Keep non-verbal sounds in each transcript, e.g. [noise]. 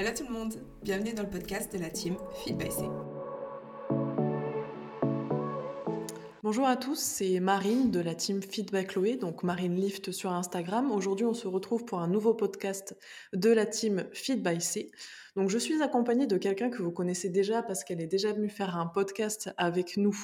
Hello tout le monde, bienvenue dans le podcast de la team Feed by C. Bonjour à tous, c'est Marine de la team Feedback Chloé, donc Marine Lift sur Instagram. Aujourd'hui, on se retrouve pour un nouveau podcast de la team Feed by C. Donc, je suis accompagnée de quelqu'un que vous connaissez déjà parce qu'elle est déjà venue faire un podcast avec nous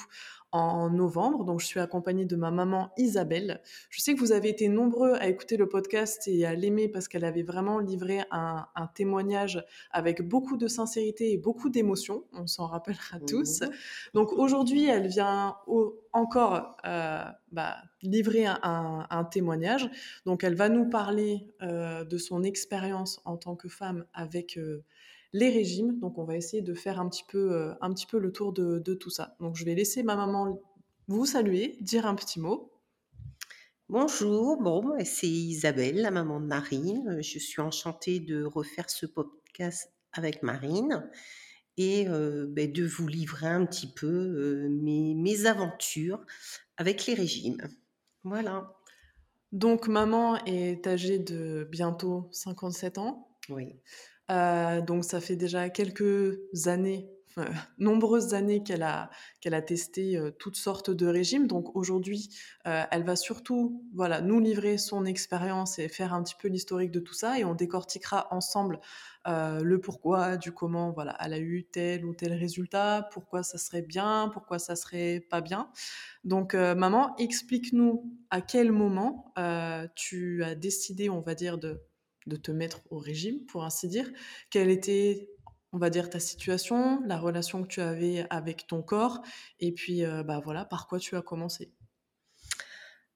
en novembre. Donc, je suis accompagnée de ma maman Isabelle. Je sais que vous avez été nombreux à écouter le podcast et à l'aimer parce qu'elle avait vraiment livré un, témoignage avec beaucoup de sincérité et beaucoup d'émotion. On s'en rappellera tous. Donc, aujourd'hui, elle vient encore euh, bah, livrer un, témoignage. Donc, elle va nous parler euh, de son expérience en tant que femme avec euh, les régimes. Donc, on va essayer de faire un petit peu, euh, un petit peu le tour de, tout ça. Donc, je vais laisser ma maman vous saluer, dire un petit mot. Bonjour, bon, c'est Isabelle, la maman de Marine. Je suis enchantée de refaire ce podcast avec Marine et euh, ben, de vous livrer un petit peu euh, mes, mes aventures avec les régimes. Voilà. Donc, maman est âgée de bientôt 57 ans. Oui. Euh, donc ça fait déjà quelques années, [laughs] nombreuses années qu'elle a, qu'elle a testé euh, toutes sortes de régimes. Donc aujourd'hui, euh, elle va surtout voilà, nous livrer son expérience et faire un petit peu l'historique de tout ça. Et on décortiquera ensemble le pourquoi, du comment voilà, elle a eu tel ou tel résultat, pourquoi ça serait bien, pourquoi ça serait pas bien. Donc maman, explique-nous à quel moment tu as décidé, on va dire, de de te mettre au régime, pour ainsi dire. Quelle était, on va dire, ta situation, la relation que tu avais avec ton corps, et puis, euh, bah voilà, par quoi tu as commencé?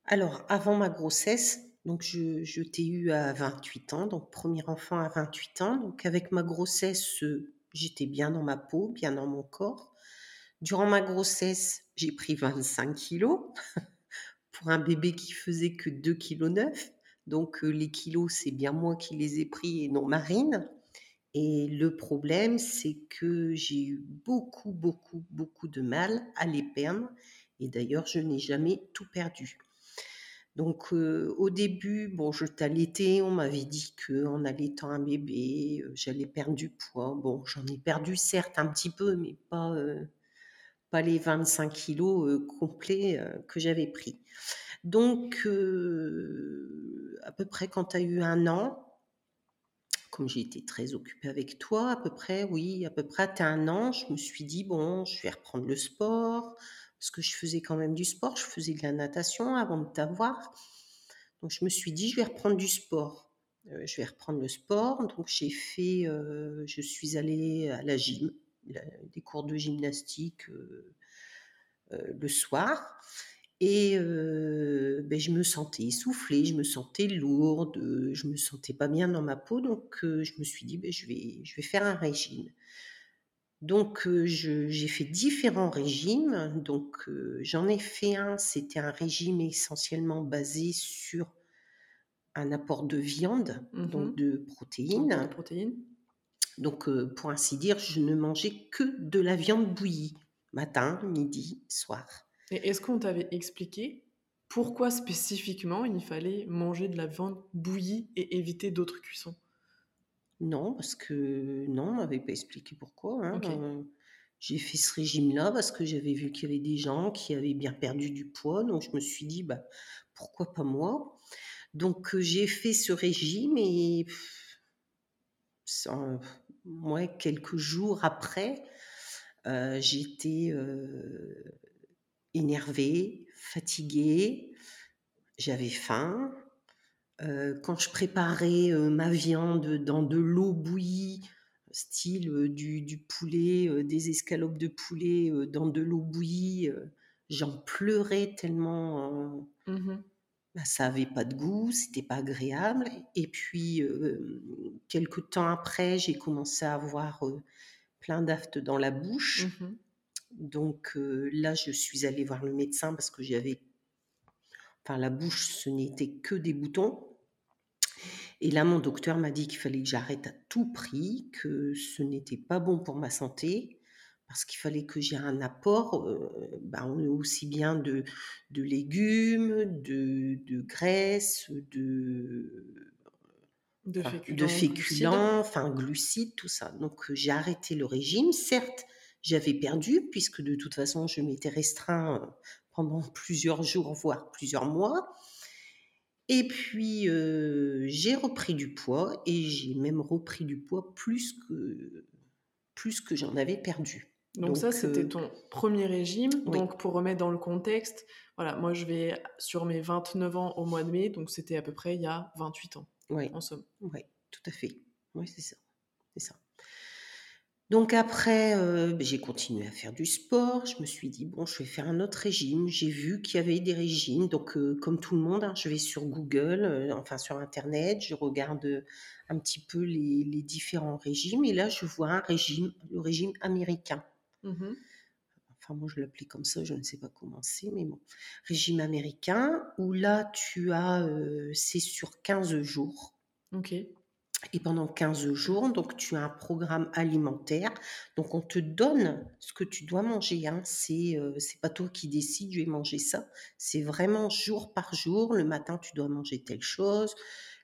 Alors, avant ma grossesse, donc je, t'ai eu à 28 ans, donc premier enfant à 28 ans. Donc avec ma grossesse, j'étais bien dans ma peau, bien dans mon corps. Durant ma grossesse, j'ai pris 25 kilos [laughs] pour un bébé qui faisait que 2,9 kg. Donc les kilos, c'est bien moi qui les ai pris et non Marine. Et le problème, c'est que j'ai eu beaucoup, beaucoup, beaucoup de mal à les perdre. Et d'ailleurs, je n'ai jamais tout perdu. Donc au début, bon, je t'allaitais, on m'avait dit qu'en allaitant un bébé, j'allais perdre du poids. Bon, j'en ai perdu certes un petit peu, mais pas, pas les 25 kilos complets que j'avais pris. Donc, à peu près quand tu as eu un an, comme j'ai été très occupée avec toi, à peu près, oui, à peu près à un an, je me suis dit, bon, je vais reprendre le sport, parce que je faisais quand même du sport, je faisais de la natation avant de t'avoir. Donc, je me suis dit, je vais reprendre du sport. je vais reprendre le sport. Donc, j'ai fait, je suis allée à la gym, des cours de gymnastique le soir. Et ben, je me sentais essoufflée, je me sentais lourde, je me sentais pas bien dans ma peau, donc je me suis dit ben, je, vais, je vais faire un régime. Donc j'ai fait différents régimes. Donc j'en ai fait un, c'était un régime essentiellement basé sur un apport de viande, donc mmh de protéines. De protéines. Donc pour ainsi dire, je ne mangeais que de la viande bouillie, matin, midi, soir. Et est-ce qu'on t'avait expliqué pourquoi spécifiquement il fallait manger de la viande bouillie et éviter d'autres cuissons? Non, parce que non, on m'avait pas expliqué pourquoi. Hein, euh, j'ai fait ce régime-là parce que j'avais vu qu'il y avait des gens qui avaient bien perdu du poids, donc je me suis dit bah pourquoi pas moi? Donc euh, j'ai fait ce régime et moi quelques jours après, euh, j'étais énervée, fatiguée, j'avais faim. quand je préparais ma viande dans de l'eau bouillie, style du, poulet, des escalopes de poulet dans de l'eau bouillie, j'en pleurais tellement mmh bah, ça avait pas de goût, c'était pas agréable. Et puis, quelques temps après, j'ai commencé à avoir plein d'aftes dans la bouche. Mmh donc là, je suis allée voir le médecin parce que j'avais, enfin la bouche, ce n'était que des boutons. Et là, mon docteur m'a dit qu'il fallait que j'arrête à tout prix, que ce n'était pas bon pour ma santé, parce qu'il fallait que j'ai un apport ben, aussi bien de, de légumes, de, de graisse, de, De féculents, glucides. enfin glucides, tout ça. Donc euh, j'ai arrêté le régime. Certes, j'avais perdu puisque de toute façon je m'étais restreint euh, pendant [laughs] plusieurs jours, voire plusieurs mois. Et puis euh, j'ai repris du poids et j'ai même repris du poids plus que plus que j'en avais perdu. Donc, ça, c'était euh, ton premier régime. oui. Donc pour remettre dans le contexte, voilà, moi je vais sur mes 29 ans au mois de mai, donc c'était à peu près il y a 28 ans, Oui, en somme. ouais, tout à fait. Oui, c'est ça. C'est ça. Donc après, euh, ben, j'ai continué à faire du sport. Je me suis dit, bon, je vais faire un autre régime. J'ai vu qu'il y avait des régimes. Donc, euh, comme tout le monde, hein, je vais sur Google, euh, enfin sur Internet, je regarde un petit peu les, les différents régimes. Et là, je vois un régime, le régime américain. Mhm. Enfin, moi, je l'appelais comme ça, je ne sais pas comment c'est, mais bon. Régime américain, où là, tu as, c'est sur 15 jours. Ok. Et pendant 15 jours, donc tu as un programme alimentaire. Donc on te donne ce que tu dois manger. Hein. C'est euh, pas toi qui décides, je vais manger ça. C'est vraiment jour par jour. Le matin, tu dois manger telle chose.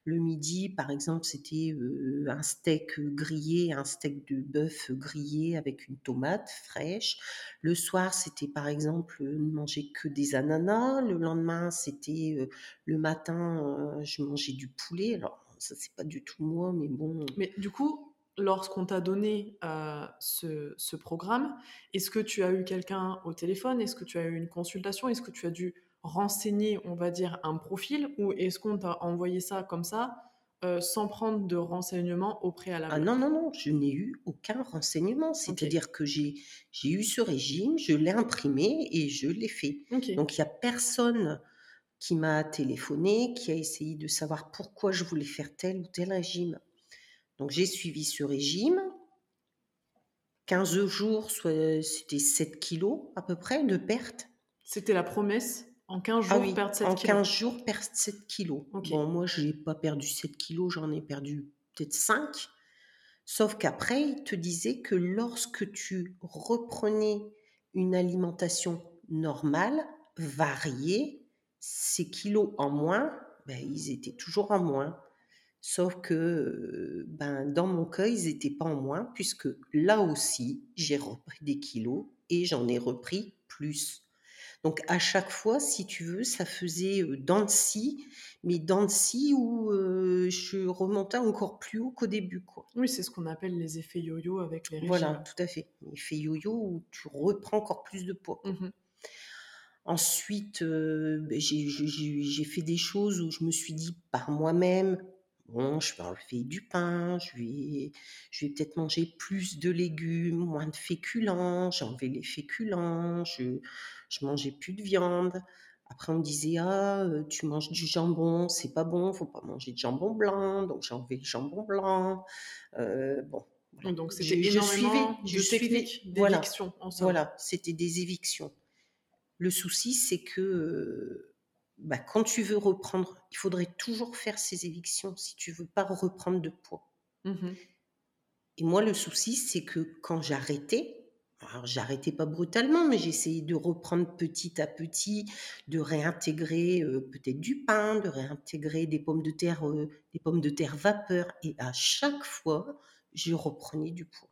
Le midi, par exemple, c'était euh, un steak grillé, un steak de bœuf grillé avec une tomate fraîche. Le soir, c'était par exemple euh, ne manger que des ananas. Le lendemain, c'était euh, le matin, euh, je mangeais du poulet. Alors ça, c'est pas du tout moi, mais bon. Mais du coup, lorsqu'on t'a donné euh, ce, ce programme, est-ce que tu as eu quelqu'un au téléphone? Est-ce que tu as eu une consultation? Est-ce que tu as dû renseigner, on va dire, un profil? Ou est-ce qu'on t'a envoyé ça comme ça, euh, sans prendre de renseignements au préalable? Ah non, non, non, je n'ai eu aucun renseignement. C'est-à-dire que j'ai j'ai eu ce régime, je l'ai imprimé et je l'ai fait. Donc il n'y a personne qui m'a téléphoné, qui a essayé de savoir pourquoi je voulais faire tel ou tel régime. Donc j'ai suivi ce régime. 15 jours, c'était 7 kilos à peu près de perte. C'était la promesse en 15 jours Ah oui, perdre 7 en kilos. 15 jours, perdre 7 kilos. Ok. Bon, moi, je n'ai pas perdu 7 kilos, j'en ai perdu peut-être 5. Sauf qu'après, il te disait que lorsque tu reprenais une alimentation normale, variée, ces kilos en moins, ben, ils étaient toujours en moins. Sauf que ben, dans mon cas, ils n'étaient pas en moins, puisque là aussi, j'ai repris des kilos et j'en ai repris plus. Donc à chaque fois, si tu veux, ça faisait euh, dents de scie, mais dents de scie où euh, je remontais encore plus haut qu'au début. Quoi. Oui, c'est ce qu'on appelle les effets yo-yo avec les régimes. Voilà, tout à fait. Effet yo-yo où tu reprends encore plus de poids. Mhm. Ensuite, euh, ben, j'ai- fait des choses où je me suis dit par moi-même, bon, je vais enlever du pain, je vais, je vais peut-être manger plus de légumes, moins de féculents, j'ai enlevé les féculents, je, je mangeais plus de viande. Après, on me disait, ah, euh, tu manges du jambon, c'est pas bon, faut pas manger de jambon blanc, donc j'ai enlevé le jambon blanc. Euh, bon, voilà. Donc Je- c'était je énormément suivais- je de suivais- techniques voilà. d'éviction somme. Voilà, c'était des évictions. Le souci, c'est que euh, bah, quand tu veux reprendre, il faudrait toujours faire ces évictions si tu veux pas reprendre de poids. Mhm. Et moi, le souci, c'est que quand j'arrêtais, alors j'arrêtais pas brutalement, mais j'essayais de reprendre petit à petit, de réintégrer euh, peut-être du pain, de réintégrer des pommes de terre, euh, des pommes de terre vapeur, et à chaque fois, je reprenais du poids.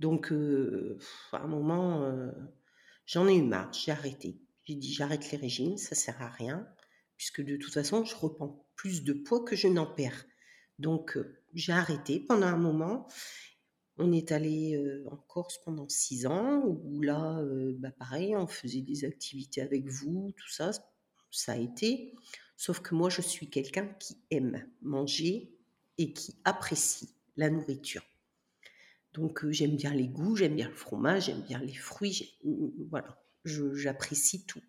Donc, euh, à un moment, j'en ai eu marre, j'ai arrêté. J'ai dit, j'arrête les régimes, ça sert à rien, puisque de toute façon, je reprends plus de poids que je n'en perds. Donc, euh, j'ai arrêté pendant un moment. On est allé euh, en Corse pendant six ans, où là, euh, bah, pareil, on faisait des activités avec vous, tout ça, ça a été. Sauf que moi, je suis quelqu'un qui aime manger et qui apprécie la nourriture. Donc, euh, j'aime bien les goûts, j'aime bien le fromage, j'aime bien les fruits, j'ai- voilà, je- j'apprécie tout.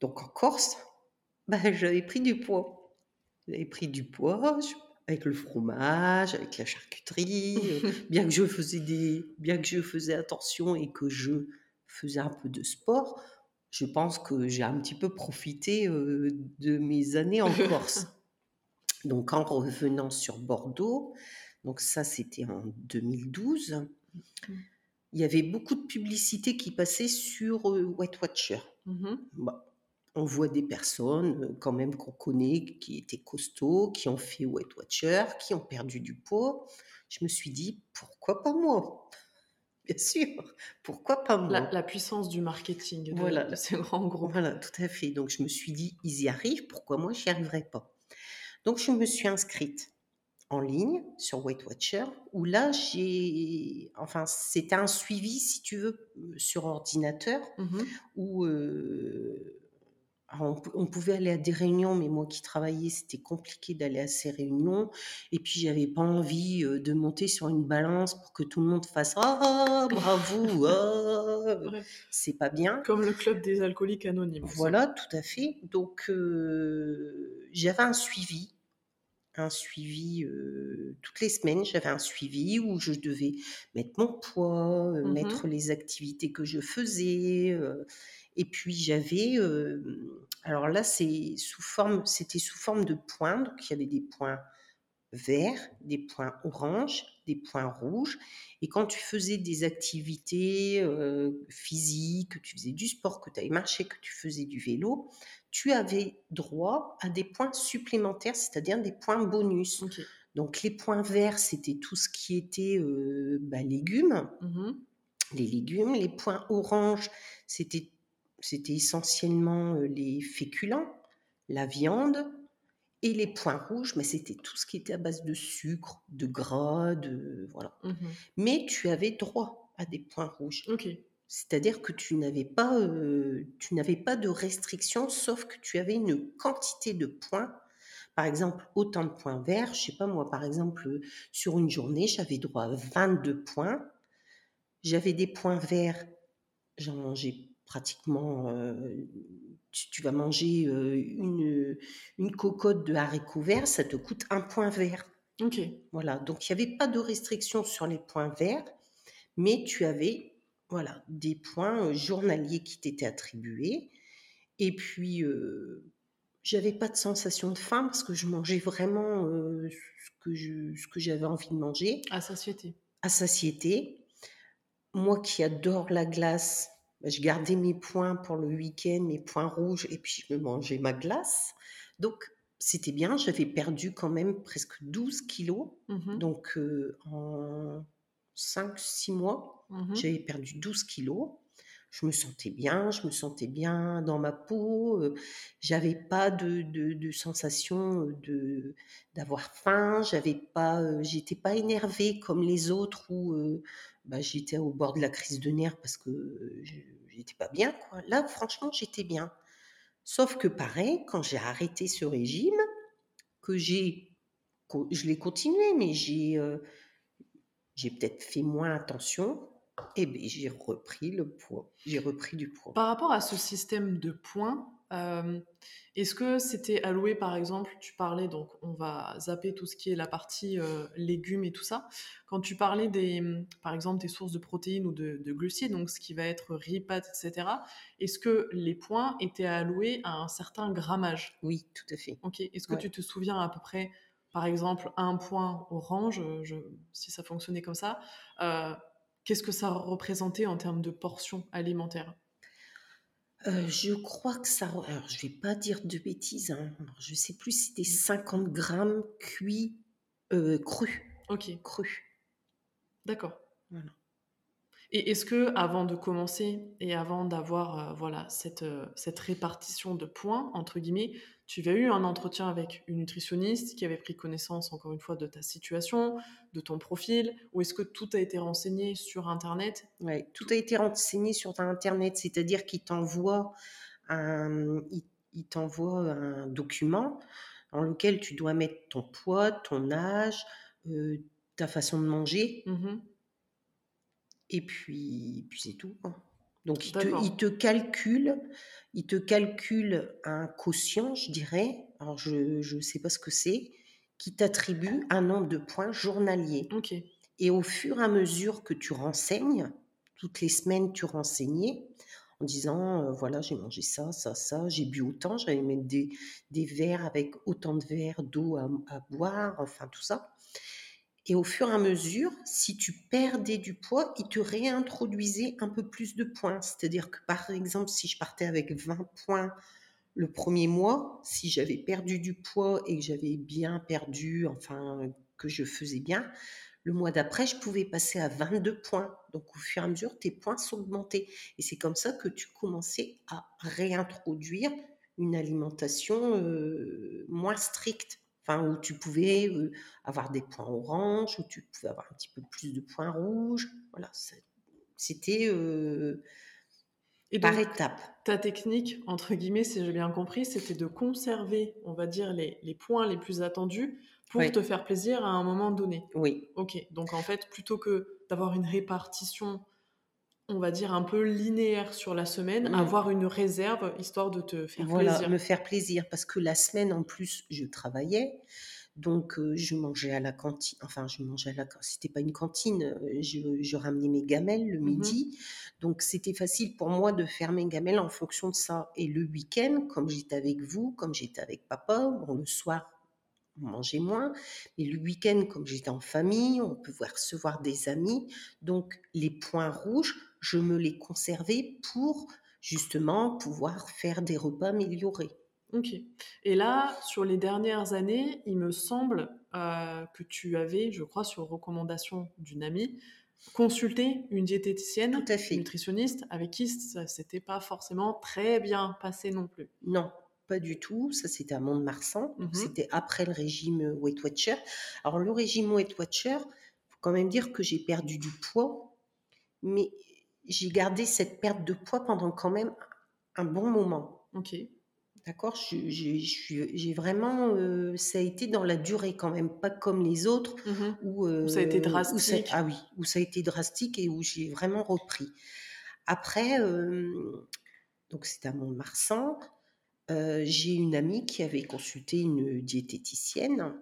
Donc, en Corse, [laughs] bah, j'avais pris du poids. J'avais pris du poids je- avec le fromage, avec la charcuterie. euh, [laughs] bien que je faisais des, bien que je faisais attention et que je faisais un peu de sport, je pense que j'ai un petit peu profité euh, de mes années en [laughs] Corse. Donc, en revenant sur Bordeaux, donc ça c'était en 2012, il y avait beaucoup de publicités qui passaient sur euh, Weight Watcher. Mhm. Bah, on voit des personnes euh, quand même qu'on connaît, qui étaient costauds, qui ont fait Weight Watcher, qui ont perdu du poids. Je me suis dit, pourquoi pas moi? Bien sûr, pourquoi pas moi? La, la puissance du marketing de, Voilà. de ces grands groupes. Voilà, tout à fait. Donc je me suis dit, ils y arrivent, pourquoi moi j'y arriverai pas? Donc je me suis inscrite en ligne sur Weight Watcher, où là j'ai, enfin c'était un suivi si tu veux euh, sur ordinateur, Mhm. où euh, on, pou- on pouvait aller à des réunions, mais moi qui travaillais, c'était compliqué d'aller à ces réunions. Et puis, j'avais pas envie euh, de monter sur une balance pour que tout le monde fasse Ah, bravo, ah. C'est pas bien. Comme le club des alcooliques anonymes. Voilà, tout à fait. Donc, euh, j'avais un suivi. Un suivi euh, toutes les semaines, j'avais un suivi où je devais mettre mon poids, euh, Mhm. mettre les activités que je faisais. euh, et puis j'avais, alors là c'est sous forme, c'était sous forme de points. Donc il y avait des points verts, des points oranges, des points rouges. Et quand tu faisais des activités euh, physiques, que tu faisais du sport, que tu avais marché, que tu faisais du vélo, tu avais droit à des points supplémentaires, c'est-à-dire des points bonus. Donc les points verts, c'était tout ce qui était euh, bah, légumes, Mhm. les légumes. Les points oranges, c'était c'était essentiellement euh, les féculents, la viande. Et les points rouges, mais c'était tout ce qui était à base de sucre, de gras, de voilà. Mhm. Mais tu avais droit à des points rouges. C'est-à-dire que tu n'avais pas, euh, tu n'avais pas de restriction, sauf que tu avais une quantité de points. Par exemple, autant de points verts. Je sais pas moi, par exemple, sur une journée, j'avais droit à 22 points. J'avais des points verts. J'en mangeais pratiquement. euh, tu, tu vas manger euh, une, une cocotte de haricots verts, ça te coûte un point vert. Ok. Voilà, donc il n'y avait pas de restriction sur les points verts, mais tu avais voilà, des points euh, journaliers qui t'étaient attribués. Et puis, euh, j'avais pas de sensation de faim parce que je mangeais vraiment euh, ce que je- ce que j'avais envie de manger À satiété. à satiété. Moi qui adore la glace, je gardais mes points pour le week-end, mes points rouges, et puis je me mangeais ma glace. Donc, c'était bien, j'avais perdu quand même presque 12 kilos. Mhm. Donc, euh, en 5-6 mois, Mhm. j'avais perdu 12 kilos. Je me sentais bien, je me sentais bien dans ma peau. J'avais pas de, de, sensation d'avoir faim. J'avais pas, j'étais pas énervée comme les autres où bah, j'étais au bord de la crise de nerfs parce que j'étais pas bien. Là, franchement, j'étais bien. Sauf que pareil, quand j'ai arrêté ce régime, que j'ai, je l'ai continué, mais j'ai j'ai peut-être fait moins attention, et ben j'ai repris le poids. J'ai repris du poids. Par rapport à ce système de points, euh, est-ce que c'était alloué, par exemple, tu parlais, donc on va zapper tout ce qui est la partie euh, légumes et tout ça. Quand tu parlais des, par exemple, des sources de protéines ou de, de glucides, donc ce qui va être riz, pâtes, etc., est-ce que les points étaient alloués à un certain grammage? Oui, tout à fait. Ok. Est-ce que Ouais. tu te souviens à peu près, par exemple, un point orange, euh, je- si ça fonctionnait comme ça, euh, qu'est-ce que ça représentait en termes de portions alimentaires? Euh, je crois que ça. Alors, je vais pas dire de bêtises. Hein. Alors, je sais plus si c'était 50 grammes cuits, euh, crus. Ok. Crus. D'accord. Voilà. Et est-ce que avant de commencer et avant d'avoir euh, voilà cette, euh, cette répartition de points entre guillemets, tu as eu un entretien avec une nutritionniste qui avait pris connaissance encore une fois de ta situation, de ton profil, ou est-ce que tout a été renseigné sur internet? Ouais, tout a été renseigné sur Internet, c'est-à-dire qu'il t'envoie un, il, il t'envoie un document dans lequel tu dois mettre ton poids, ton âge, euh, ta façon de manger, Mhm. Et puis, puis c'est tout. quoi. Donc il te, D'accord. il te calcule, il te calcule un quotient, je dirais. Alors je ne sais pas ce que c'est, qui t'attribue un nombre de points journaliers. Et au fur et à mesure que tu renseignes, toutes les semaines tu renseignais en disant euh, voilà j'ai mangé ça, ça, ça, j'ai bu autant, j'allais mettre des, des verres avec autant de verres d'eau à, à boire, enfin tout ça. Et au fur et à mesure, si tu perdais du poids, il te réintroduisait un peu plus de points. C'est-à-dire que par exemple, si je partais avec 20 points le premier mois, si j'avais perdu du poids et que j'avais bien perdu, enfin, que je faisais bien, le mois d'après, je pouvais passer à 22 points. Donc, au fur et à mesure, tes points s'augmentaient. Et c'est comme ça que tu commençais à réintroduire une alimentation euh, moins stricte. Enfin, où tu pouvais euh, avoir des points orange, où tu pouvais avoir un petit peu plus de points rouges. Voilà, c'était euh, par étapes. ta technique, entre guillemets, si j'ai bien compris, c'était de conserver, on va dire, les, les points les plus attendus pour Oui. te faire plaisir à un moment donné. Oui, Ok, donc en fait, plutôt que d'avoir une répartition, on va dire, un peu linéaire sur la semaine, avoir une réserve histoire de te faire voilà, plaisir. me faire plaisir. Parce que la semaine, en plus, je travaillais. Donc, euh, je mangeais à la cantine. Enfin, je mangeais à la cantine. C'était pas une cantine. euh, Je, je ramenais mes gamelles le Mhm. midi. Donc, c'était facile pour moi de faire mes gamelles en fonction de ça. Et le week-end, comme j'étais avec vous, comme j'étais avec papa, bon, le soir, on mangeait moins. Mais le week-end, comme j'étais en famille, on pouvait recevoir des amis. Donc, les points rouges, je me les conservais pour justement pouvoir faire des repas améliorés. Ok. Et là, sur les dernières années, il me semble euh, que tu avais, je crois, sur recommandation d'une amie, consulté une diététicienne, Tout à fait. nutritionniste, avec qui ça s'était pas forcément très bien passé non plus. Non, pas du tout. Ça, c'était à Mont-de-Marsan. Mhm. C'était après le régime Weight Watcher. Alors, le régime Weight Watcher, faut quand même dire que j'ai perdu du poids, mais j'ai gardé cette perte de poids pendant quand même un bon moment. Ok. D'accord? J'ai vraiment. euh, ça a été dans la durée quand même, pas comme les autres Mhm. où, Où ça a été euh, ça- drastique. ah oui, où ça a été drastique et où j'ai vraiment repris. Après, euh, donc c'était à Mont-de-Marsan, euh, j'ai une amie qui avait consulté une diététicienne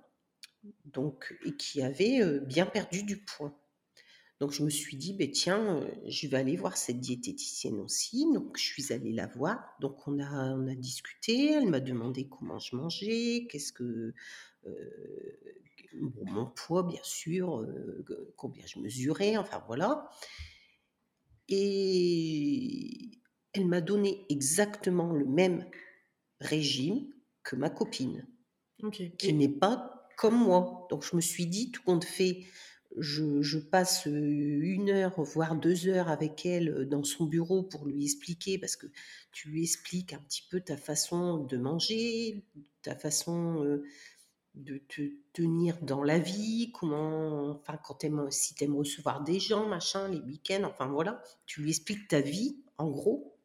donc, et qui avait euh, bien perdu du poids. Donc je me suis dit, ben tiens, euh, je vais aller voir cette diététicienne aussi. Donc je suis allée la voir. Donc on a, on a discuté. Elle m'a demandé comment je mangeais, qu'est-ce que euh, bon, mon poids bien sûr, euh, combien je mesurais, enfin voilà. Et elle m'a donné exactement le même régime que ma copine qui n'est pas comme moi. Donc je me suis dit, tout compte fait, je, passe une heure, voire deux heures avec elle dans son bureau pour lui expliquer, parce que tu lui expliques un petit peu ta façon de manger, ta façon de te tenir dans la vie, comment, enfin, quand t'aimes, si tu aimes recevoir des gens, machin, les week-ends, enfin voilà, tu lui expliques ta vie, en gros.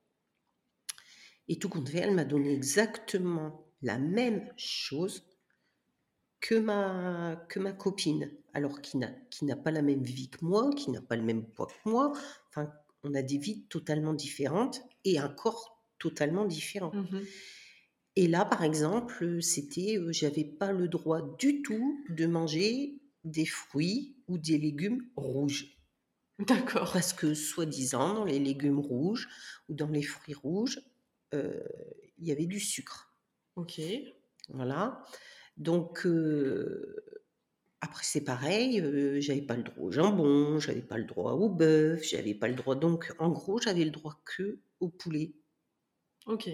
Et tout compte fait, elle m'a donné exactement la même chose que ma, que ma copine, alors qui n'a, qui n'a pas la même vie que moi, qui n'a pas le même poids que moi. Enfin, on a des vies totalement différentes et un corps totalement différent. Mhm. Et là, par exemple, c'était, euh, j'avais pas le droit du tout de manger des fruits ou des légumes rouges. D'accord. Parce que, soi-disant, dans les légumes rouges ou dans les fruits rouges, euh, il y avait du sucre. Ok. Voilà. Donc, euh, après, c'est pareil, euh, j'avais pas le droit au jambon, j'avais pas le droit au bœuf, j'avais pas le droit. Donc, en gros, j'avais le droit que au poulet. Ok.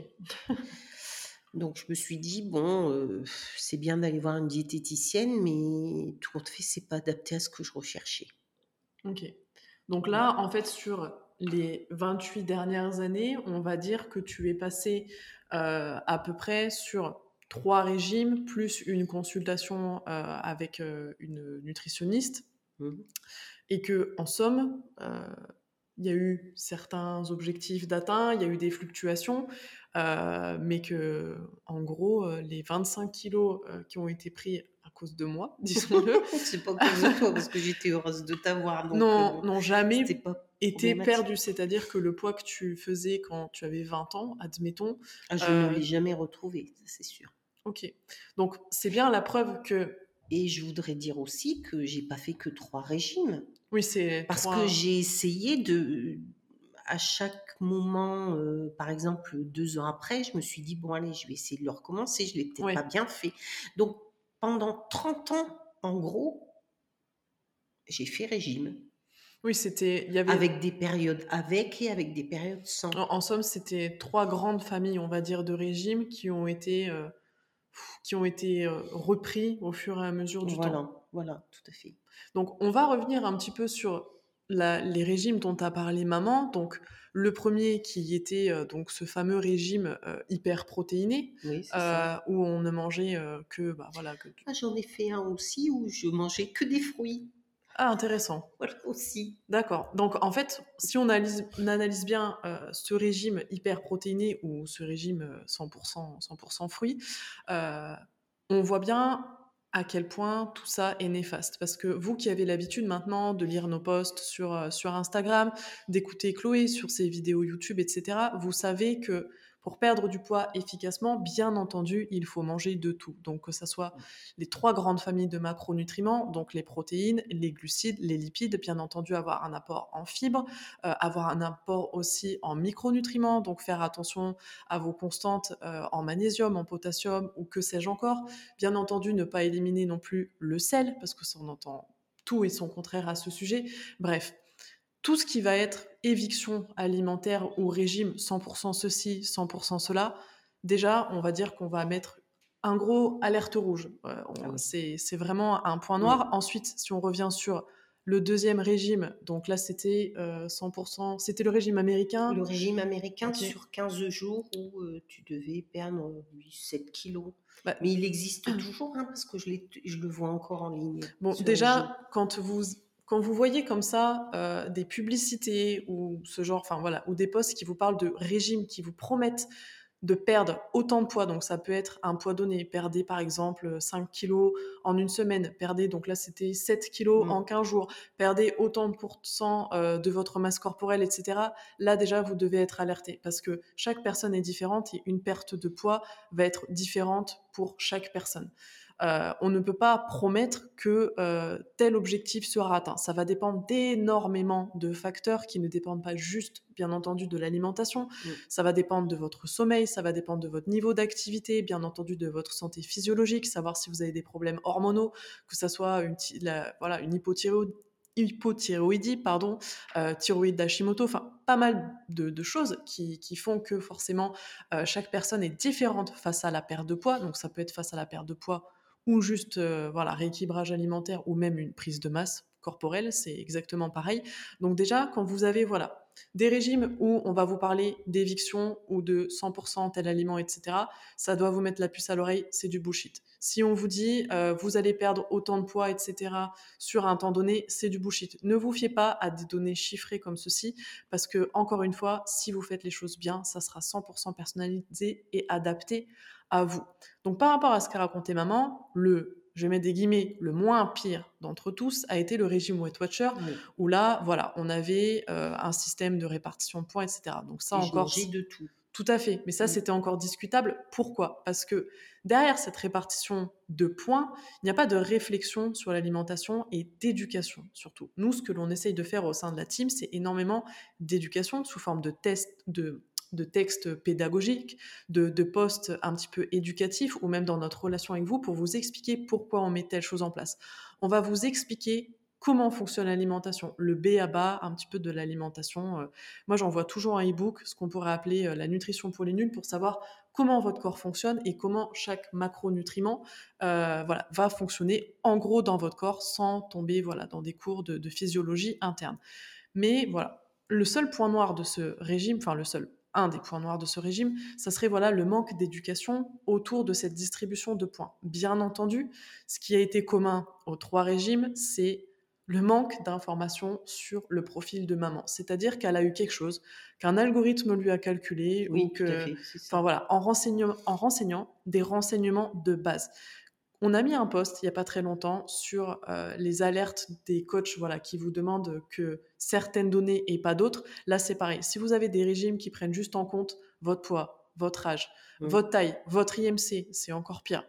Donc, je me suis dit, bon, euh, c'est bien d'aller voir une diététicienne, mais tout compte fait, c'est pas adapté à ce que je recherchais. Ok. Donc là, en fait, sur les 28 dernières années, on va dire que tu es passé euh, à peu près sur trois régimes, plus une consultation euh, avec euh, une nutritionniste, Mhm. et que, en somme, euh, il y a eu certains objectifs d'atteints, il y a eu des fluctuations, euh, mais que, en gros, euh, les 25 kilos euh, qui ont été pris à cause de moi, [laughs] disons-le, [laughs] c'est pas cause de toi, parce que j'étais heureuse de t'avoir. non, n'ont jamais pas été perdu. C'est-à-dire que le poids que tu faisais quand tu avais 20 ans, admettons, Ah, je ne l'ai jamais retrouvé, c'est sûr. Ok. Donc c'est bien la preuve que, Et je voudrais dire aussi que j'ai pas fait que trois régimes. oui, c'est Parce trois- que j'ai essayé de, à chaque moment, euh, par exemple deux ans après, je me suis dit, bon allez, je vais essayer de le recommencer, je l'ai peut-être Ouais. pas bien fait. Donc pendant 30 ans, en gros, j'ai fait régime. Oui, c'était. Il y avait. Avec des périodes avec et avec des périodes sans. En, en somme, c'était trois grandes familles, on va dire, de régimes qui ont été, euh, qui ont été euh, repris au fur et à mesure du Voilà, temps. voilà, tout à fait. Donc, on va revenir un petit peu sur la- les régimes dont a parlé maman. Donc, le premier qui était euh, donc ce fameux régime euh, Oui, c'est ça. euh, où on ne mangeait que, bah, voilà, que Ah, j'en ai fait un aussi où je mangeais que des fruits. Ah, intéressant. Voilà aussi. D'accord. Donc, en fait, si on analyse, on analyse bien euh, ce régime hyperprotéiné ou ce régime euh, 100%, 100% fruits, euh, on voit bien à quel point tout ça est néfaste. Parce que vous qui avez l'habitude maintenant de lire nos posts sur, euh, sur Instagram, d'écouter Chloé sur ses vidéos YouTube, etc., vous savez que pour perdre du poids efficacement, bien entendu, il faut manger de tout. Donc, que ce soit les trois grandes familles de macronutriments, donc les protéines, les glucides, les lipides, bien entendu avoir un apport en fibres, euh, avoir un apport aussi en micronutriments, donc faire attention à vos constantes euh, en magnésium, en potassium ou que sais-je encore. Bien entendu, ne pas éliminer non plus le sel, parce que ça on entend tout et son contraire à ce sujet. Bref, tout ce qui va être éviction alimentaire ou régime 100% ceci, 100% cela, déjà, on va dire qu'on va mettre un gros alerte rouge. Euh, Ah oui. c'est, vraiment un point Oui. noir. Ensuite, si on revient sur le deuxième régime, donc là, c'était euh, 100%, c'était le régime américain. Le régime américain sur 15 jours où euh, tu devais perdre 7 kilos. Bah, Mais il existe toujours, hein, parce que je, je le vois encore en ligne. Bon, déjà, quand vous, quand vous voyez comme ça euh, des publicités ou ce genre, enfin voilà, ou des posts qui vous parlent de régimes qui vous promettent de perdre autant de poids, donc ça peut être un poids donné, perdez par exemple 5 kilos en une semaine, perdez, donc là c'était 7 kilos Mm. en 15 jours, perdez autant de pourcents euh, de votre masse corporelle, etc. Là déjà vous devez être alerté parce que chaque personne est différente et une perte de poids va être différente pour chaque personne. Euh, on ne peut pas promettre que euh, tel objectif sera atteint. Ça va dépendre d'énormément de facteurs qui ne dépendent pas juste, bien entendu, de l'alimentation. Mm. Ça va dépendre de votre sommeil, ça va dépendre de votre niveau d'activité, bien entendu de votre santé physiologique, savoir si vous avez des problèmes hormonaux, que ça soit une, la- voilà, une hypothyroïdie hypothyroïdie, pardon, euh, thyroïde d'Hashimoto, enfin pas mal de, de choses qui, qui font que forcément euh, chaque personne est différente face à la perte de poids. Donc ça peut être face à la perte de poids ou juste euh, voilà rééquilibrage alimentaire ou même une prise de masse corporelle, c'est exactement pareil. Donc déjà quand vous avez voilà des régimes où on va vous parler d'éviction ou de 100% tel aliment, etc., ça doit vous mettre la puce à l'oreille, c'est du bullshit. Si on vous dit euh, vous allez perdre autant de poids, etc., sur un temps donné, c'est du bullshit. Ne vous fiez pas à des données chiffrées comme ceci, parce que, encore une fois, si vous faites les choses bien, ça sera 100% personnalisé et adapté à vous. Donc, par rapport à ce qu'a raconté maman, le je mets des guillemets, le moins pire d'entre tous a été le régime Weight Watcher, Oui. où là, voilà, on avait euh, un système de répartition de poids, etc. Donc ça Et encore, de tout. Tout à fait. Mais ça, Mm. c'était encore discutable. Pourquoi? Parce que derrière cette répartition de points, il n'y a pas de réflexion sur l'alimentation et d'éducation, surtout. Nous, ce que l'on essaye de faire au sein de la team, c'est énormément d'éducation sous forme de tests, de de textes pédagogiques, de, de posts un petit peu éducatifs ou même dans notre relation avec vous pour vous expliquer pourquoi on met telle chose en place. On va vous expliquer comment fonctionne l'alimentation, le B à bas un petit peu de l'alimentation. Euh, Moi, j'envoie toujours un e-book, ce qu'on pourrait appeler euh, la nutrition pour les nuls, pour savoir comment votre corps fonctionne et comment chaque macronutriment euh, voilà, va fonctionner en gros dans votre corps sans tomber dans des cours de, de physiologie interne. Mais voilà, le seul point noir de ce régime, enfin le seul un des points noirs de ce régime, ça serait voilà le manque d'éducation autour de cette distribution de points. Bien entendu, ce qui a été commun aux trois régimes, c'est le manque d'informations sur le profil de maman. C'est-à-dire qu'elle a eu quelque chose, qu'un algorithme lui a calculé, Oui, ou que, enfin voilà, en renseignant, en renseignant des renseignements de base. On a mis un post il n'y a pas très longtemps sur euh, les alertes des coachs voilà, qui vous demandent que certaines données et pas d'autres. Là, c'est pareil. Si vous avez des régimes qui prennent juste en compte votre poids, votre âge, Mm. votre taille, votre IMC, c'est encore pire.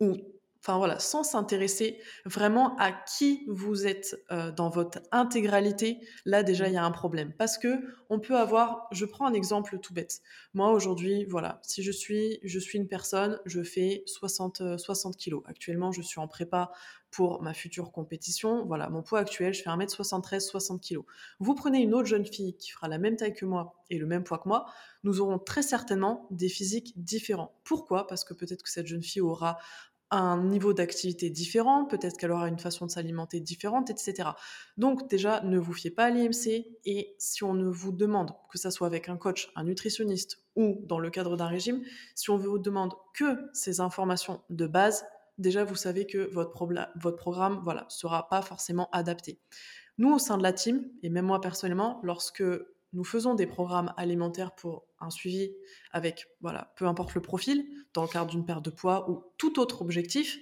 Ou enfin voilà, sans s'intéresser vraiment à qui vous êtes euh, dans votre intégralité, là déjà il y a un problème. Parce que on peut avoir, je prends un exemple tout bête. Moi aujourd'hui, voilà, si je suis, je suis une personne, je fais 60, 60 euh, kilos. Actuellement, je suis en prépa pour ma future compétition. Voilà, mon poids actuel, je fais 1m73, 60 kilos. Vous prenez une autre jeune fille qui fera la même taille que moi et le même poids que moi, nous aurons très certainement des physiques différents. Pourquoi? Parce que peut-être que cette jeune fille aura un niveau d'activité différent, peut-être qu'elle aura une façon de s'alimenter différente, etc. Donc déjà, ne vous fiez pas à l'IMC et si on ne vous demande, que ce soit avec un coach, un nutritionniste ou dans le cadre d'un régime, si on vous demande que ces informations de base, déjà vous savez que votre, votre programme voilà, sera pas forcément adapté. Nous, au sein de la team, et même moi personnellement, lorsque nous faisons des programmes alimentaires pour un suivi avec, voilà, peu importe le profil, dans le cadre d'une perte de poids ou tout autre objectif,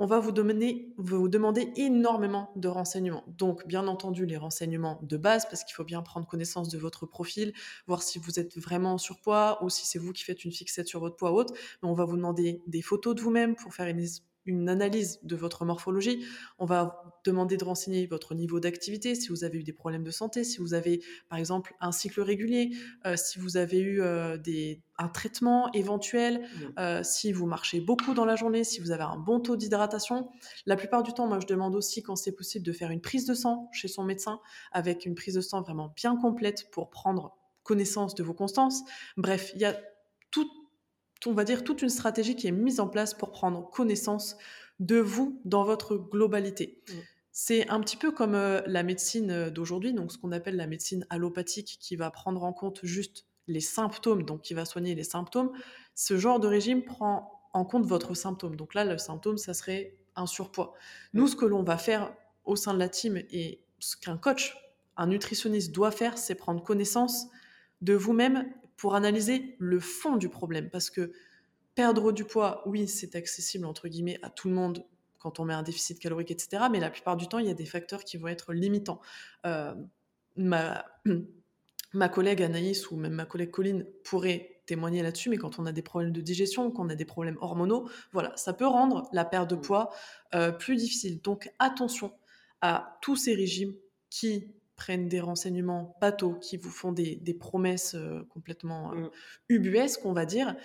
on va vous demander, énormément de renseignements. Donc, bien entendu, les renseignements de base, parce qu'il faut bien prendre connaissance de votre profil, voir si vous êtes vraiment en surpoids ou si c'est vous qui faites une fixette sur votre poids haute. Mais on va vous demander des photos de vous-même pour faire une une analyse de votre morphologie. On va demander de renseigner votre niveau d'activité, si vous avez eu des problèmes de santé, si vous avez par exemple un cycle régulier, euh, si vous avez eu euh, des, un traitement éventuel, mmh. euh, si vous marchez beaucoup dans la journée, si vous avez un bon taux d'hydratation. La plupart du temps, moi je demande aussi quand c'est possible de faire une prise de sang chez son médecin avec une prise de sang vraiment bien complète pour prendre connaissance de vos constances. Bref, il y a tout on va dire, toute une stratégie qui est mise en place pour prendre connaissance de vous dans votre globalité. Mm. C'est un petit peu comme euh, la médecine euh, d'aujourd'hui, donc ce qu'on appelle la médecine allopathique, qui va prendre en compte juste les symptômes, donc qui va soigner les symptômes. Ce genre de régime prend en compte votre symptôme. Donc là, le symptôme, ça serait un surpoids. Nous, mm. ce que l'on va faire au sein de la team et ce qu'un coach, un nutritionniste doit faire, c'est prendre connaissance de vous-même pour analyser le fond du problème. Parce que perdre du poids, oui, c'est accessible entre guillemets à tout le monde quand on met un déficit calorique, etc. Mais la plupart du temps, il y a des facteurs qui vont être limitants. Euh, ma, [clears throat] ma collègue Anaïs ou même ma collègue Colline pourrait témoigner là-dessus, mais quand on a des problèmes de digestion, quand on a des problèmes hormonaux, voilà, ça peut rendre la perte de mmh. poids euh, plus difficile. Donc attention à tous ces régimes qui prennent des renseignements bateaux, qui vous font des, promesses euh, complètement euh, mm. ubuesques, on va dire,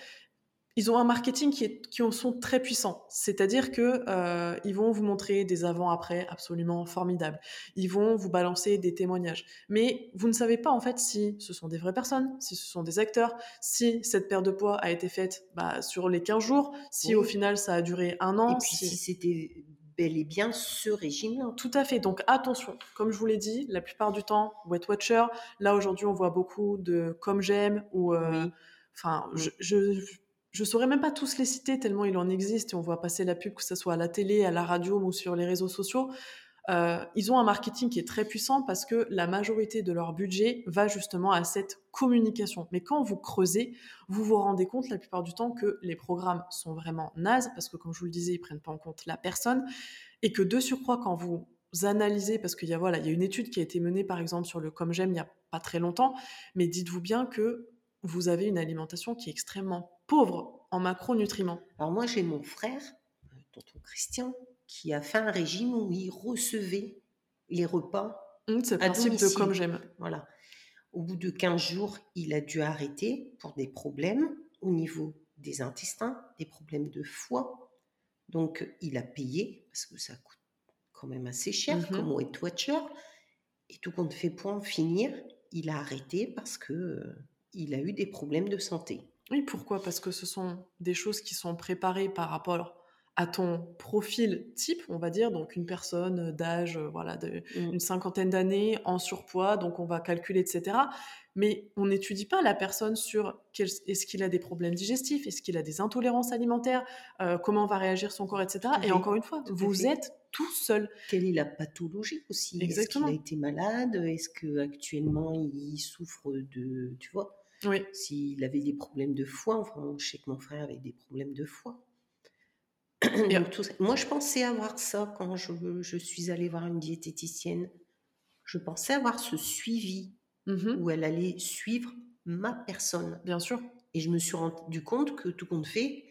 ils ont un marketing qui, est, qui en sont très puissants. C'est-à-dire que euh, ils vont vous montrer des avant-après absolument formidables. Ils vont vous balancer des témoignages. Mais vous ne savez pas en fait si ce sont des vraies personnes, si ce sont des acteurs, si cette perte de poids a été faite bah, sur les 15 jours, si au final ça a duré un an. Et puis si c'était bel et bien ce régime-là. Tout à fait. Donc attention, comme je vous l'ai dit, la plupart du temps, Wet Watcher, là aujourd'hui on voit beaucoup de Comme J'aime ou... Euh, enfin, je, je, saurais même pas tous les citer tellement il en existe et on voit passer la pub, que ce soit à la télé, à la radio ou sur les réseaux sociaux. Euh, ils ont un marketing qui est très puissant parce que la majorité de leur budget va justement à cette communication. Mais quand vous creusez, vous vous rendez compte la plupart du temps que les programmes sont vraiment nazes parce que, comme je vous le disais, ils prennent pas en compte la personne et que de surcroît, quand vous analysez, parce qu'il y a voilà, il y a une étude qui a été menée par exemple sur le comme j'aime il y a pas très longtemps, mais dites-vous bien que vous avez une alimentation qui est extrêmement pauvre en macronutriments. Alors moi j'ai mon frère, euh, tonton Christian, qui a fait un régime où il recevait les repas. Mmh, c'est le principe de comme j'aime. Voilà. Au bout de 15 jours, il a dû arrêter pour des problèmes au niveau des intestins, des problèmes de foie. Donc, il a payé, parce que ça coûte quand même assez cher, mmh comme Weight Watcher. Et tout compte fait pour en finir, il a arrêté parce que euh, il a eu des problèmes de santé. Oui, pourquoi? Parce que ce sont des choses qui sont préparées par rapport à ton profil type, on va dire, donc une personne d'âge, euh, voilà, d'une mmh. cinquantaine d'années, en surpoids, donc on va calculer, etc. Mais on n'étudie pas la personne sur est-ce qu'il a des problèmes digestifs, est-ce qu'il a des intolérances alimentaires, euh, comment va réagir son corps, etc. Et encore une fois, vous êtes tout seul. Quelle est la pathologie aussi? Exactement. Est-ce qu'il a été malade? Est-ce qu'actuellement il souffre de, tu vois? Oui. S'il avait des problèmes de foie, enfin, je sais que mon frère avait des problèmes de foie. [clears throat] Moi, je pensais avoir ça quand je, je, suis allée voir une diététicienne. Je pensais avoir ce suivi mmh où elle allait suivre ma personne. Bien sûr. Et je me suis rendu compte que tout compte fait,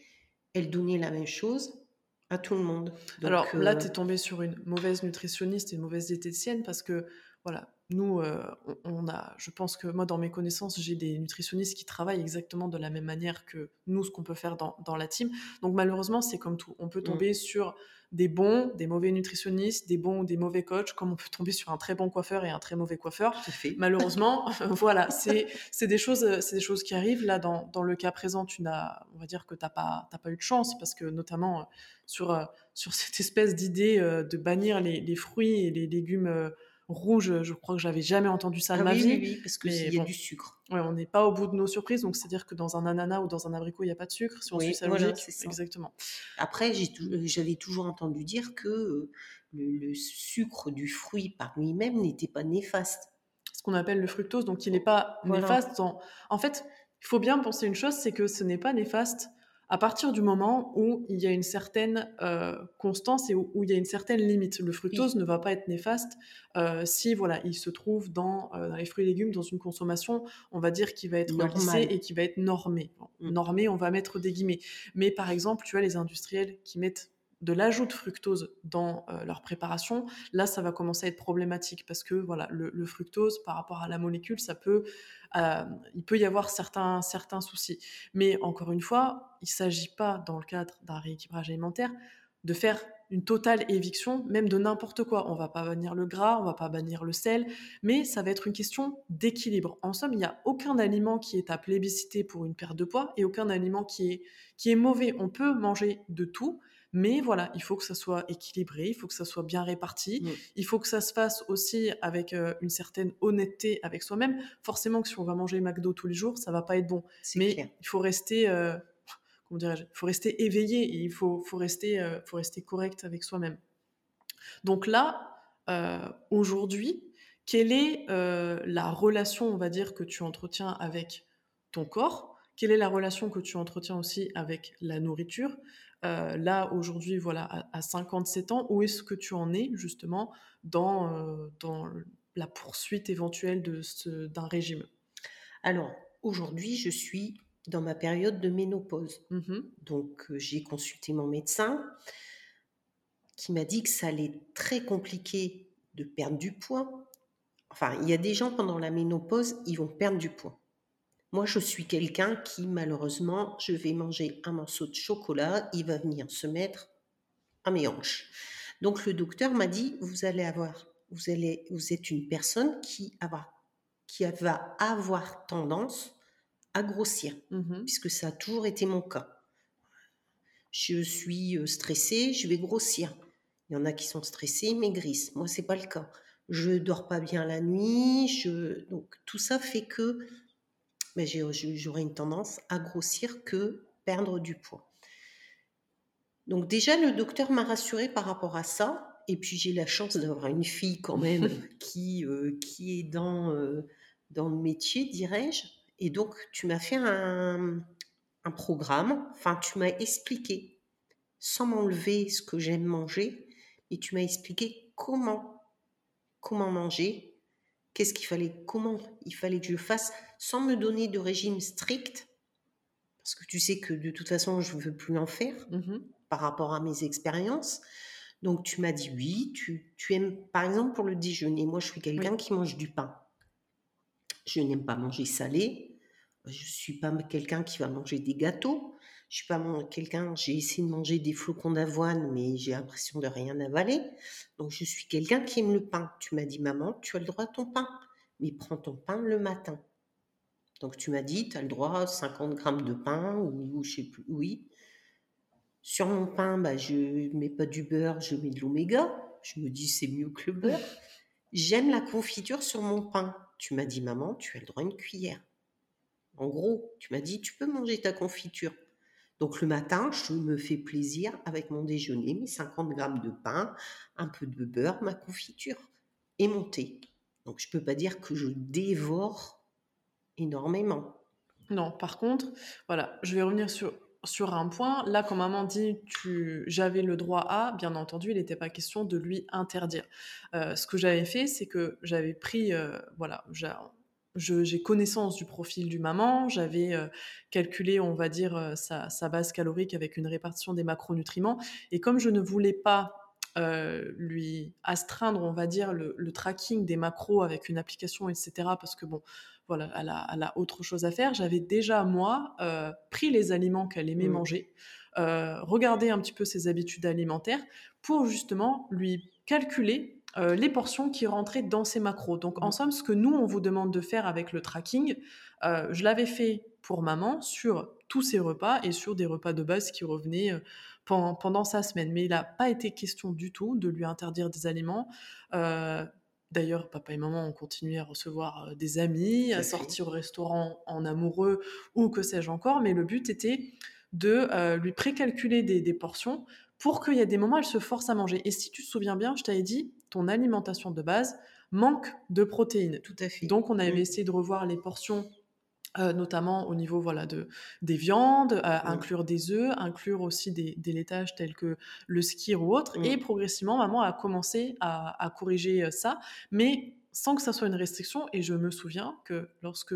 elle donnait la même chose À tout le monde. Alors là, heu tu es tombée sur une mauvaise nutritionniste et une mauvaise diététicienne parce que, voilà, nous, heu, on on a je pense que moi, dans mes connaissances, j'ai des nutritionnistes qui travaillent exactement de la même manière que nous, ce qu'on peut faire dans dans la team. Donc malheureusement, c'est comme tout. On peut mmh, tomber sur des bons, des mauvais nutritionnistes, des bons ou des mauvais coachs, comme on peut tomber sur un très bon coiffeur et un très mauvais coiffeur. fait. Malheureusement, [laughs] [laughs] voilà, c'est des choses, c'est des choses qui arrivent. Là, dans dans le cas présent, tu n'as on va dire que tu as pas pas eu de chance parce que notamment, heu, sur, heu, sur [laughs] cette espèce d'idée, de bannir les les fruits et les légumes, heu, rouges, je crois que j'avais jamais entendu ça de Ah ma oui, oui, vie. oui, parce que Mais il y a bon, du sucre. ouais, on n'est pas au bout de nos surprises, donc c'est-à-dire que dans un ananas ou dans un abricot, il y a pas de sucre, si on suit sa voilà, logique. c'est ça. Exactement. Après, j'avais toujours entendu dire que, heu, le le sucre du fruit par lui-même n'était pas néfaste. Ce qu'on appelle le fructose, donc il n'est pas Voilà. néfaste en en fait, il faut bien penser une chose, c'est que ce n'est pas néfaste à partir du moment où il y a une certaine, heu, constance et où où il y a une certaine limite. Le Oui, fructose ne va pas être néfaste, heu, si voilà, il se trouve dans, heu, dans les fruits et légumes dans une consommation, on va dire qui va être lissée normal. et qui va être normée. Bon, Mmh. normée, on va mettre des guillemets. Mais par exemple, tu as les industriels qui mettent de l'ajout de fructose dans, heu, leur préparation, là, ça va commencer à être problématique parce que voilà, le fructose par rapport à la molécule, ça peut, hem, il peut y avoir certains certains soucis. Mais encore une fois, il ne s'agit pas, dans le cadre d'un rééquilibrage alimentaire, de faire une totale éviction, même de n'importe quoi. On va pas bannir le gras, on va pas bannir le sel, mais ça va être une question d'équilibre. En somme, il n'y a aucun aliment qui est à plébisciter pour une perte de poids et aucun aliment qui est, qui est mauvais. On peut manger de tout, mais voilà, il faut que ça soit équilibré, il faut que ça soit bien réparti, Mmh. il faut que ça se fasse aussi avec euh, une certaine honnêteté avec soi-même. Forcément que si on va manger McDo tous les jours, ça va pas être bon. Mais clair. il faut rester, euh, comment dirais-je, il faut rester éveillé et il faut, faut, rester, euh, faut rester correct avec soi-même. Donc là, aujourd'hui, quelle est la relation, on va dire, que tu entretiens avec ton corps Quelle est la relation que tu entretiens aussi avec la nourriture? Euh, Là, aujourd'hui, voilà, à, à 57 ans, où est-ce que tu en es justement dans, euh, dans la poursuite éventuelle d'un régime? Alors, aujourd'hui, je suis dans ma période de ménopause. Mhm. Donc, heu, j'ai consulté mon médecin qui m'a dit que ça allait être très compliqué de perdre du poids. Enfin, il y a des gens pendant la ménopause, ils vont perdre du poids. Moi, je suis quelqu'un qui, malheureusement, je vais manger un morceau de chocolat, il va venir se mettre à mes hanches. Donc le docteur m'a dit: «Vous allez avoir vous allez vous êtes une personne qui avoir qui va avoir tendance à grossir», Mhm. puisque ça a toujours été mon cas. Je suis, heu, stressée, je vais grossir. Il y en a qui sont stressés, ils maigrissent. Moi, c'est pas le cas. Je dors pas bien la nuit, je donc tout ça fait que, je j'aurais une tendance à grossir que perdre du poids. Donc déjà, le docteur m'a rassurée par rapport à ça et puis j'ai la chance d'avoir une fille quand même [laughs] qui, heu, qui est dans, heu, dans le métier, dirais-je et donc tu m'as fait un un programme, enfin tu m'as expliqué, sans m'enlever ce que j'aime manger, et tu m'as expliqué comment comment manger, qu'est-ce qu'il fallait comment il fallait que je fasse, sans me donner de régime strict, parce que tu sais que de toute façon je ne veux plus en faire Mhm. par rapport à mes expériences. Donc tu m'as dit oui, tu, tu aimes, par exemple pour le déjeuner, moi je suis quelqu'un Oui. qui mange du pain. Je n'aime pas manger salé, je ne suis pas quelqu'un qui va manger des gâteaux, je suis pas quelqu'un, j'ai essayé de manger des flocons d'avoine, mais j'ai l'impression de rien avaler. Donc je suis quelqu'un qui aime le pain. Tu m'as dit maman, tu as le droit à ton pain, mais prends ton pain le matin. Donc tu m'as dit, tu as le droit à 50 grammes de pain, ou, ou je sais plus, oui. Sur mon pain, bah, je mets pas du beurre, je mets de l'oméga. Je me dis, c'est mieux que le beurre. J'aime la confiture sur mon pain. Tu m'as dit, maman, tu as le droit à une cuillère. En gros, tu m'as dit, tu peux manger ta confiture. Donc le matin, je me fais plaisir avec mon déjeuner, mes 50 grammes de pain, un peu de beurre, ma confiture et mon thé. Donc je peux pas dire que je dévore énormément. Non, par contre, voilà, je vais revenir sur, sur un point. Là, quand maman dit j'avais le droit à, bien entendu, il n'était pas question de lui interdire. Euh, ce que j'avais fait, c'est que j'avais pris, euh, voilà, j'a- j'ai connaissance du profil du maman, j'avais calculé, on va dire, sa, sa, base calorique avec une répartition des macronutriments. Et comme je ne voulais pas lui astreindre, on va dire, le, tracking des macros avec une application, etc., parce que bon, voilà, elle a, autre chose à faire, j'avais déjà, moi, pris les aliments qu'elle aimait mmh. manger, regardé un petit peu ses habitudes alimentaires pour justement lui calculer euh, les portions qui rentraient dans ces macros. Donc, en mmh. somme, ce que nous, on vous demande de faire avec le tracking, euh, je l'avais fait pour maman sur tous ses repas et sur des repas de base qui revenaient euh, pendant, sa semaine. Mais il n'a pas été question du tout de lui interdire des aliments. D'ailleurs, papa et maman ont continué à recevoir des amis, à sortir au restaurant en amoureux ou que sais-je encore. Mais le but était de lui précalculer des, des portions pour qu'il y ait des moments, elle se force à manger. Et si tu te souviens bien, je t'avais dit, ton alimentation de base manque de protéines. Tout à fait. Donc, on avait essayé de revoir les portions euh, notamment au niveau voilà de des viandes, euh, inclure des œufs, inclure aussi des, des, laitages tels que le skir ou autre. Et progressivement, maman a commencé à, à, corriger euh, ça, mais sans que ça soit une restriction. Et je me souviens que lorsque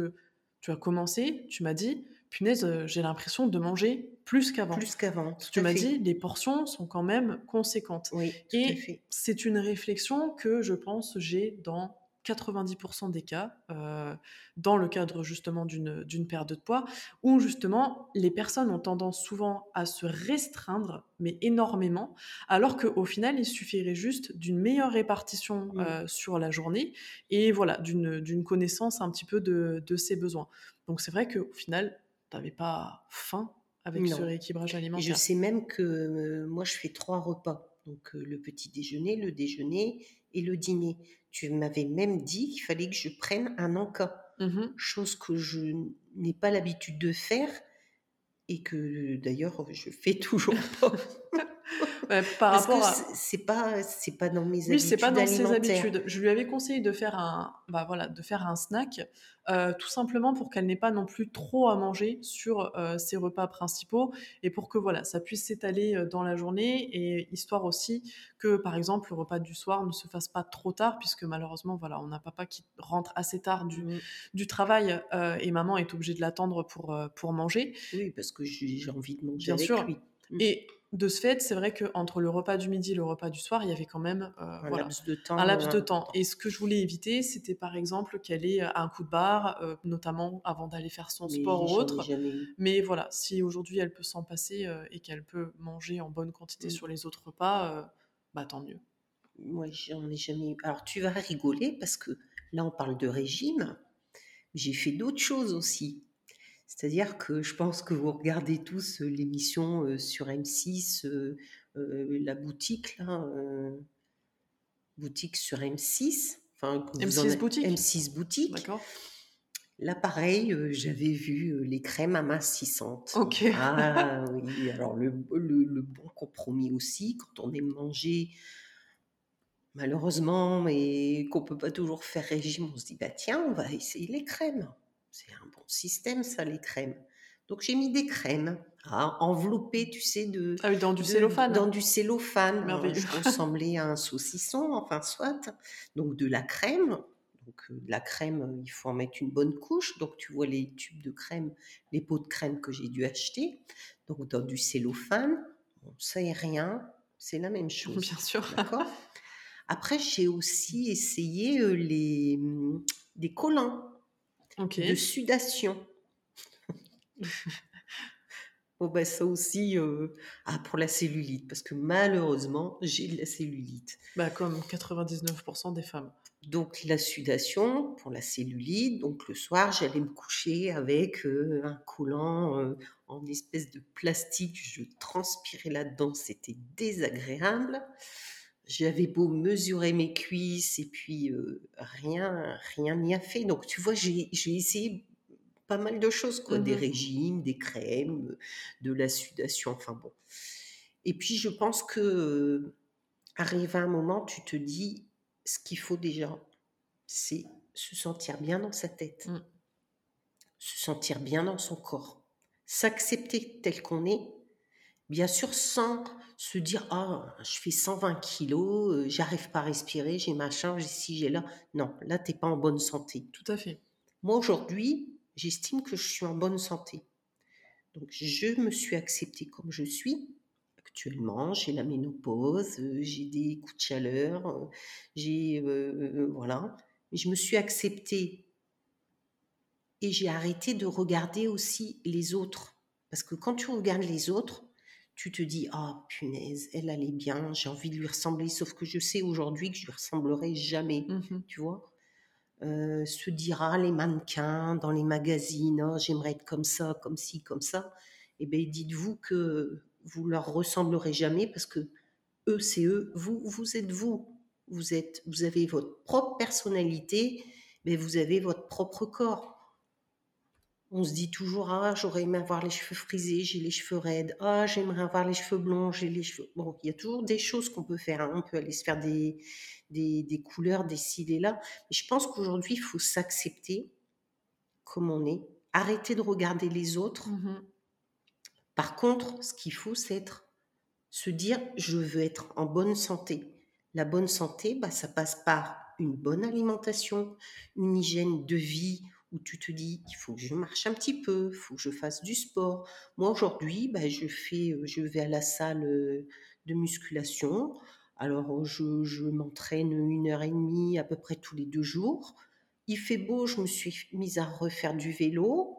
tu as commencé, tu m'as dit, punaise, j'ai l'impression de manger plus qu'avant. Plus qu'avant. Tu m'as dit, les portions sont quand même conséquentes. Oui, tout Et c'est une réflexion que je pense j'ai dans 90% des cas, euh, dans le cadre justement d'une perte de poids, où justement les personnes ont tendance souvent à se restreindre, mais énormément, alors qu'au final, il suffirait juste d'une meilleure répartition euh, sur la journée et voilà, d'une connaissance un petit peu de, de ses besoins. Donc c'est vrai qu'au final, tu n'avais pas faim avec ce rééquilibrage alimentaire. je sais même que euh, moi, je fais trois repas. Donc le petit déjeuner, le déjeuner et le dîner. Tu m'avais même dit qu'il fallait que je prenne un encas, mmh chose que je n'ai pas l'habitude de faire et que d'ailleurs je fais [laughs] toujours pas. Par rapport à... c'est pas c'est pas dans mes oui, habitudes c'est pas dans ses habitudes. Je lui avais conseillé de faire un bah voilà de faire un snack euh, tout simplement pour qu'elle n'ait pas non plus trop à manger sur euh, ses repas principaux et pour que voilà ça puisse s'étaler euh, dans la journée et histoire aussi que par exemple le repas du soir ne se fasse pas trop tard puisque malheureusement voilà on a papa qui rentre assez tard du, mmh. du travail et maman est obligée de l'attendre pour pour manger. Oui parce que j'ai envie de manger Bien avec sûr. lui. Mmh. Et de ce fait, c'est vrai qu'entre le repas du midi et le repas du soir, il y avait quand même euh, un, laps de temps, un laps de temps. Et ce que je voulais éviter, c'était par exemple qu'elle ait euh, un coup de barre, euh, notamment avant d'aller faire son sport ou autre. Mais voilà, si aujourd'hui elle peut s'en passer et qu'elle peut manger en bonne quantité mmh. sur les autres repas, bah tant mieux. Moi, j'en ai jamais eu. Alors tu vas rigoler parce que là, on parle de régime. J'ai fait d'autres choses aussi. C'est-à-dire que je pense que vous regardez tous l'émission sur M6, la boutique, là, boutique sur M6. Enfin, M6 boutique? M6 boutique. D'accord. Là, pareil, j'avais vu les crèmes amincissantes. Ok. Ah oui, alors le, le, bon compromis aussi, quand on aime manger, malheureusement, mais qu'on peut pas toujours faire régime, on se dit, bah tiens, on va essayer les crèmes. C'est un bon système, ça, les crèmes. Donc j'ai mis des crèmes hein, enveloppées, tu sais, de ah dans du cellophane. Dans du cellophane. Merveilleux. Je ressemblait à un saucisson, enfin soit. Donc de la crème. Donc euh, la crème, il faut en mettre une bonne couche. Donc tu vois les tubes de crème, les pots de crème que j'ai dû acheter. Donc dans du cellophane. Bon, ça est rien, c'est la même chose. Bien sûr. D'accord? Après j'ai aussi essayé euh, les hum, des collants de sudation. [laughs] bon, ben ça aussi, euh, ah, pour la cellulite, parce que malheureusement, j'ai de la cellulite. Bah, comme 99% des femmes. Donc, la sudation pour la cellulite. Donc, le soir, j'allais me coucher avec euh, un collant euh, en espèce de plastique. Je transpirais là-dedans, c'était désagréable. J'avais beau mesurer mes cuisses et puis rien rien n'y a fait. Donc tu vois, j'ai essayé pas mal de choses, quoi, des mmh régimes, des crèmes, de la sudation, enfin bon. Et puis je pense que arrive un moment, tu te dis, ce qu'il faut déjà, c'est se sentir bien dans sa tête, mmh. se sentir bien dans son corps, s'accepter tel qu'on est, bien sûr sans se dire ah je fais 120 kilos, euh, j'arrive pas à respirer, j'ai machin, j'ai ci, j'ai là. Non, là t'es pas en bonne santé. Tout à fait. Moi, aujourd'hui, j'estime que je suis en bonne santé. Donc, je me suis acceptée comme je suis. Actuellement, j'ai la ménopause, euh, j'ai des coups de chaleur, euh, j'ai. Voilà. Mais je me suis acceptée et j'ai arrêté de regarder aussi les autres. Parce que quand tu regardes les autres, tu te dis ah punaise, elle allait bien, j'ai envie de lui ressembler. Sauf que je sais aujourd'hui que je lui ressemblerai jamais, Mmh tu vois. Euh, se dira les mannequins dans les magazines, oh, j'aimerais être comme ça, comme ci, comme ça. Eh bien, dites-vous que vous leur ressemblerez jamais parce que eux, c'est eux, vous, vous êtes vous. Vous êtes, vous avez votre propre personnalité, mais vous avez votre propre corps. On se dit toujours ah j'aurais aimé avoir les cheveux frisés, j'ai les cheveux raides. Ah j'aimerais avoir les cheveux blonds, j'ai les cheveux. Bon, il y a toujours des choses qu'on peut faire. hein. On peut aller se faire des, des, des couleurs, des cils et là. Mais je pense qu'aujourd'hui il faut s'accepter comme on est, arrêter de regarder les autres. Mmh Par contre, ce qu'il faut, c'est être, se dire je veux être en bonne santé. La bonne santé, bah, ça passe par une bonne alimentation, une hygiène de vie où tu te dis il faut que je marche un petit peu, il faut que je fasse du sport. Moi aujourd'hui, bah, je fais, euh, je vais à la salle euh, de musculation. Alors je, je m'entraîne une heure et demie à peu près tous les deux jours. Il fait beau, je me suis mise à refaire du vélo.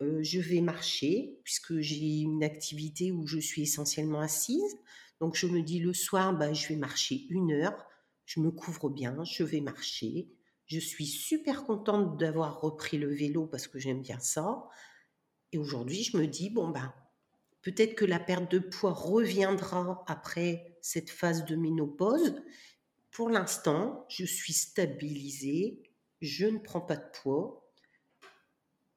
Euh, je vais marcher puisque j'ai une activité où je suis essentiellement assise. Donc je me dis le soir, bah, je vais marcher une heure. Je me couvre bien, je vais marcher. Je suis super contente d'avoir repris le vélo parce que j'aime bien ça. Et aujourd'hui, je me dis, bon, ben, peut-être que la perte de poids reviendra après cette phase de ménopause. Pour l'instant, je suis stabilisée, je ne prends pas de poids,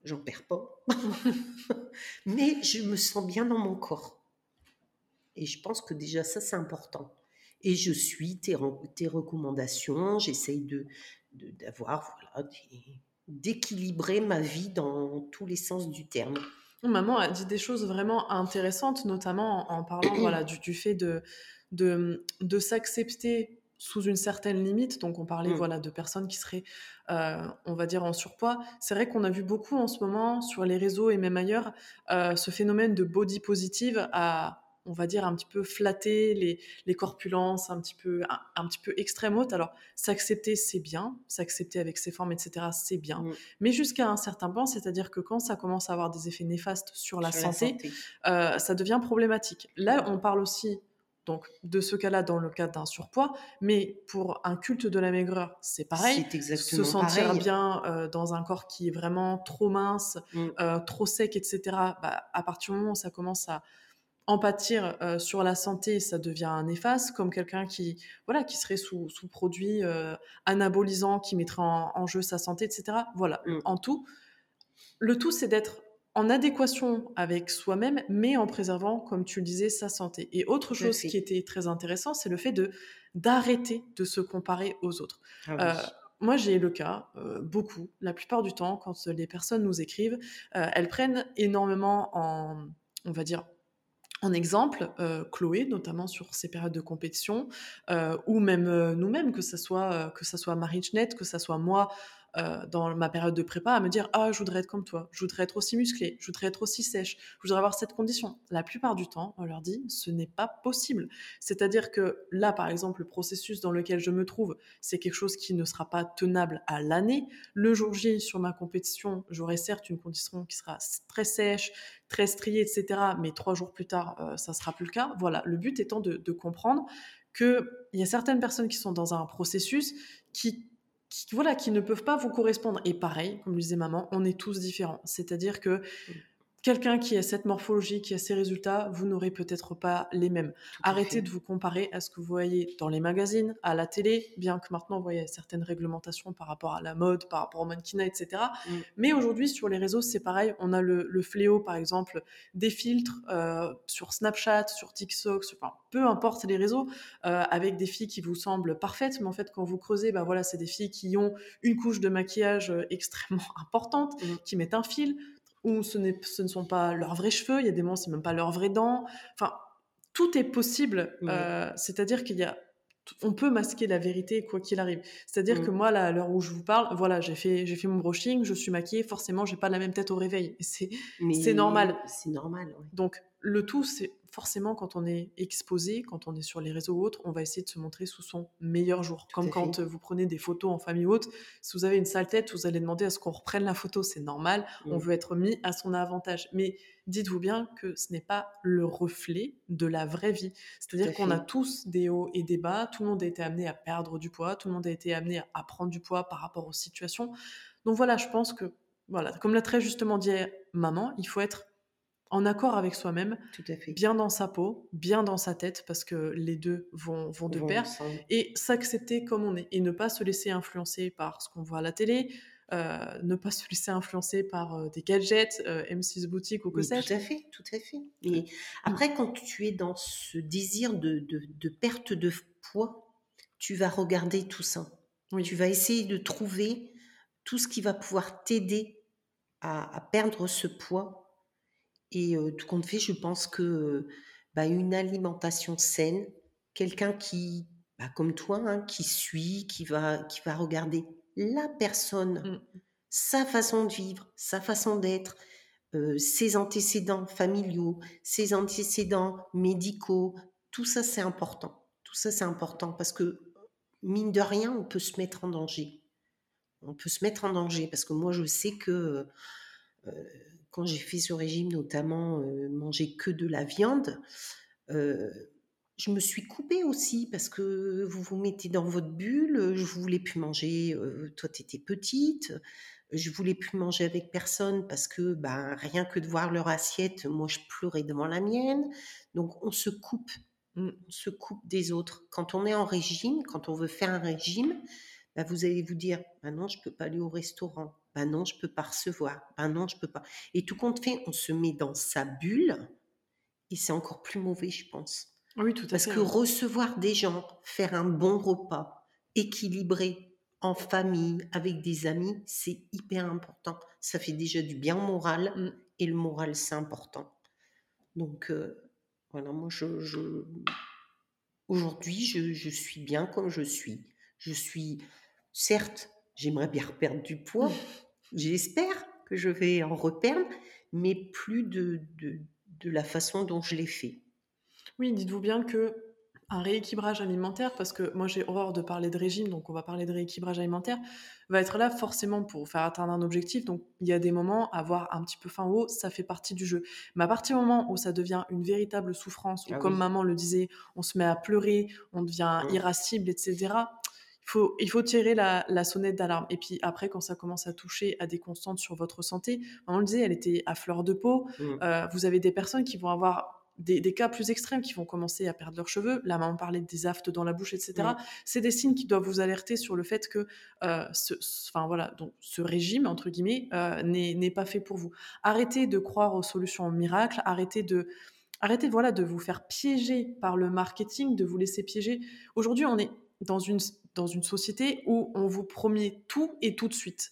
j'en perds pas, [laughs] mais je me sens bien dans mon corps. Et je pense que déjà ça, c'est important. Et je suis tes, tes recommandations, j'essaye de, d'avoir voilà, d'équilibrer ma vie dans tous les sens du terme. Maman a dit des choses vraiment intéressantes, notamment en, parlant [clears throat] voilà, du, du, fait de, de, de s'accepter sous une certaine limite. Donc, on parlait mmh. voilà, de personnes qui seraient, euh, on va dire, en surpoids. C'est vrai qu'on a vu beaucoup en ce moment sur les réseaux et même ailleurs euh, ce phénomène de body positive à on va dire, un petit peu flatter les, les corpulences, un petit peu, un, petit peu extrême haute. Alors, s'accepter, c'est bien, s'accepter avec ses formes, etc., c'est bien. Mmh. Mais jusqu'à un certain point, c'est-à-dire que quand ça commence à avoir des effets néfastes sur la santé, Euh, ça devient problématique. Là, on parle aussi donc de ce cas-là dans le cas d'un surpoids, mais pour un culte de la maigreur, c'est pareil. Se sentir pareil. bien euh, dans un corps qui est vraiment trop mince, mmh. euh, trop sec, etc. Bah, à partir du moment où ça commence à en pâtir euh, sur la santé, ça devient un néfaste, comme quelqu'un qui, voilà, qui serait sous, sous produit euh, anabolisant, qui mettrait en, en, jeu sa santé, etc. Voilà, mmh. en tout. Le tout, c'est d'être en adéquation avec soi-même, mais en préservant, comme tu le disais, sa santé. Et autre chose qui était très intéressant, c'est le fait de d'arrêter de se comparer aux autres. Ah oui. euh, moi, j'ai le cas, euh, beaucoup, la plupart du temps, quand les personnes nous écrivent, euh, elles prennent énormément en, on va dire, en exemple, euh, Chloé, notamment sur ses périodes de compétition, euh, ou même euh, nous-mêmes, que ce soit, que ça soit Marie Chnette, que ce soit moi, euh, dans ma période de prépa à me dire ah je voudrais être comme toi, je voudrais être aussi musclée, je voudrais être aussi sèche, je voudrais avoir cette condition. La plupart du temps, on leur dit ce n'est pas possible. C'est-à-dire que là, par exemple, le processus dans lequel je me trouve, c'est quelque chose qui ne sera pas tenable à l'année. Le jour J sur ma compétition, j'aurai certes une condition qui sera très sèche, très striée, etc. Mais trois jours plus tard, euh, ça sera plus le cas. Voilà, le but étant de comprendre qu'il y a certaines personnes qui sont dans un processus qui qui, voilà, qui ne peuvent pas vous correspondre. Et pareil, comme le disait maman, on est tous différents. C'est-à-dire que quelqu'un qui a cette morphologie, qui a ces résultats, vous n'aurez peut-être pas les mêmes. Arrêtez de vous comparer à ce que vous voyez dans les magazines, à la télé, bien que maintenant, vous voyez certaines réglementations par rapport à la mode, par rapport au mannequinat, etc. Mm. Mais aujourd'hui, sur les réseaux, c'est pareil. On a le, le, fléau, par exemple, des filtres euh, sur Snapchat, sur TikTok, sur, enfin, peu importe les réseaux, euh, avec des filles qui vous semblent parfaites, mais en fait, quand vous creusez, bah voilà, c'est des filles qui ont une couche de maquillage euh, [laughs] extrêmement importante, mm. qui mettent un fil, où ce, ce, ne sont pas leurs vrais cheveux, il y a des moments, c'est même pas leurs vraies dents. Enfin, tout est possible. Euh, C'est-à-dire qu'il y a on peut masquer la vérité quoi qu'il arrive. C'est-à-dire que moi, là, à l'heure où je vous parle, voilà, j'ai fait, j'ai fait mon brushing, je suis maquillée, forcément, j'ai pas la même tête au réveil. C'est, c'est normal. C'est normal, ouais. Donc, le tout, c'est forcément quand on est exposé, quand on est sur les réseaux ou autres, on va essayer de se montrer sous son meilleur jour. Tout Comme quand fait. euh, vous prenez des photos en famille ou autre, si vous avez une sale tête, vous allez demander à ce qu'on reprenne la photo, c'est normal, on Mmh. veut être mis à son avantage. Mais dites-vous bien que ce n'est pas le reflet de la vraie vie. C'est-à-dire qu'on a tous des hauts et des bas, tout le monde a été amené à perdre du poids, tout le monde a été amené à prendre du poids par rapport aux situations. Donc voilà, je pense que, voilà, comme l'a très justement dit maman, il faut être en accord avec soi-même, bien dans sa peau, bien dans sa tête, parce que les deux vont, vont de Vont pair, ensemble. et s'accepter comme on est, et ne pas se laisser influencer par ce qu'on voit à la télé, euh, ne pas se laisser influencer par euh, des gadgets, euh, M6 boutique ou que sais-je. tout à fait, tout à fait. Mais après, quand tu es dans ce désir de, de, de perte de poids, tu vas regarder tout ça. Oui. Tu vas essayer de trouver tout ce qui va pouvoir t'aider à, à perdre ce poids. Et euh, tout compte fait, je pense que bah, une alimentation saine, quelqu'un qui, bah, comme toi, hein, qui suit, qui va, qui va regarder la personne, Mm. sa façon de vivre, sa façon d'être, euh, ses antécédents familiaux, ses antécédents médicaux, tout ça c'est important. Tout ça c'est important parce que mine de rien, on peut se mettre en danger. On peut se mettre en danger parce que moi je sais que euh, quand j'ai fait ce régime, notamment euh, manger que de la viande, euh, je me suis coupée aussi parce que vous vous mettez dans votre bulle. Je voulais plus manger. euh, toi, tu étais petite. Je voulais plus manger avec personne parce que ben, rien que de voir leur assiette, moi, je pleurais devant la mienne. Donc, on se coupe. Mm. On se coupe des autres. Quand on est en régime, quand on veut faire un régime, ben, vous allez vous dire non, je peux pas aller au restaurant. Ben non, je peux pas recevoir. Ben non, je peux pas. Et tout compte fait, on se met dans sa bulle et c'est encore plus mauvais, je pense. Oui, tout à Parce fait. que recevoir des gens, faire un bon repas, équilibré, en famille, avec des amis, c'est hyper important. Ça fait déjà du bien au moral, Mm. et le moral, c'est important. Donc, euh, voilà, moi, je, je- aujourd'hui, je, je suis bien comme je suis. Je suis, certes, j'aimerais bien reperdre du poids. [laughs] J'espère que je vais en reperdre, mais plus de, de, de la façon dont je l'ai fait. Oui, dites-vous bien que un rééquilibrage alimentaire, parce que moi j'ai horreur de parler de régime, donc on va parler de rééquilibrage alimentaire, va être là forcément pour faire atteindre un objectif. Donc il y a des moments, avoir un petit peu faim ou haut, ça fait partie du jeu. Mais à partir du moment où ça devient une véritable souffrance, où Ah comme oui. maman le disait, on se met à pleurer, on devient Mm. irascible, etc., il faut, il faut tirer la, la sonnette d'alarme. Et puis après, quand ça commence à toucher à des constantes sur votre santé, maman le disait, elle était à fleur de peau. Mm. Euh, vous avez des personnes qui vont avoir des, des cas plus extrêmes, qui vont commencer à perdre leurs cheveux. Là, maman parlait des aftes dans la bouche, etc. Mm. C'est des signes qui doivent vous alerter sur le fait que euh, ce, enfin, voilà, donc, ce régime, entre guillemets, euh, n'est n'est pas fait pour vous. Arrêtez de croire aux solutions miracles, arrêtez de... Arrêtez voilà, de vous faire piéger par le marketing, de vous laisser piéger. Aujourd'hui, on est dans une, dans une société où on vous promet tout et tout de suite.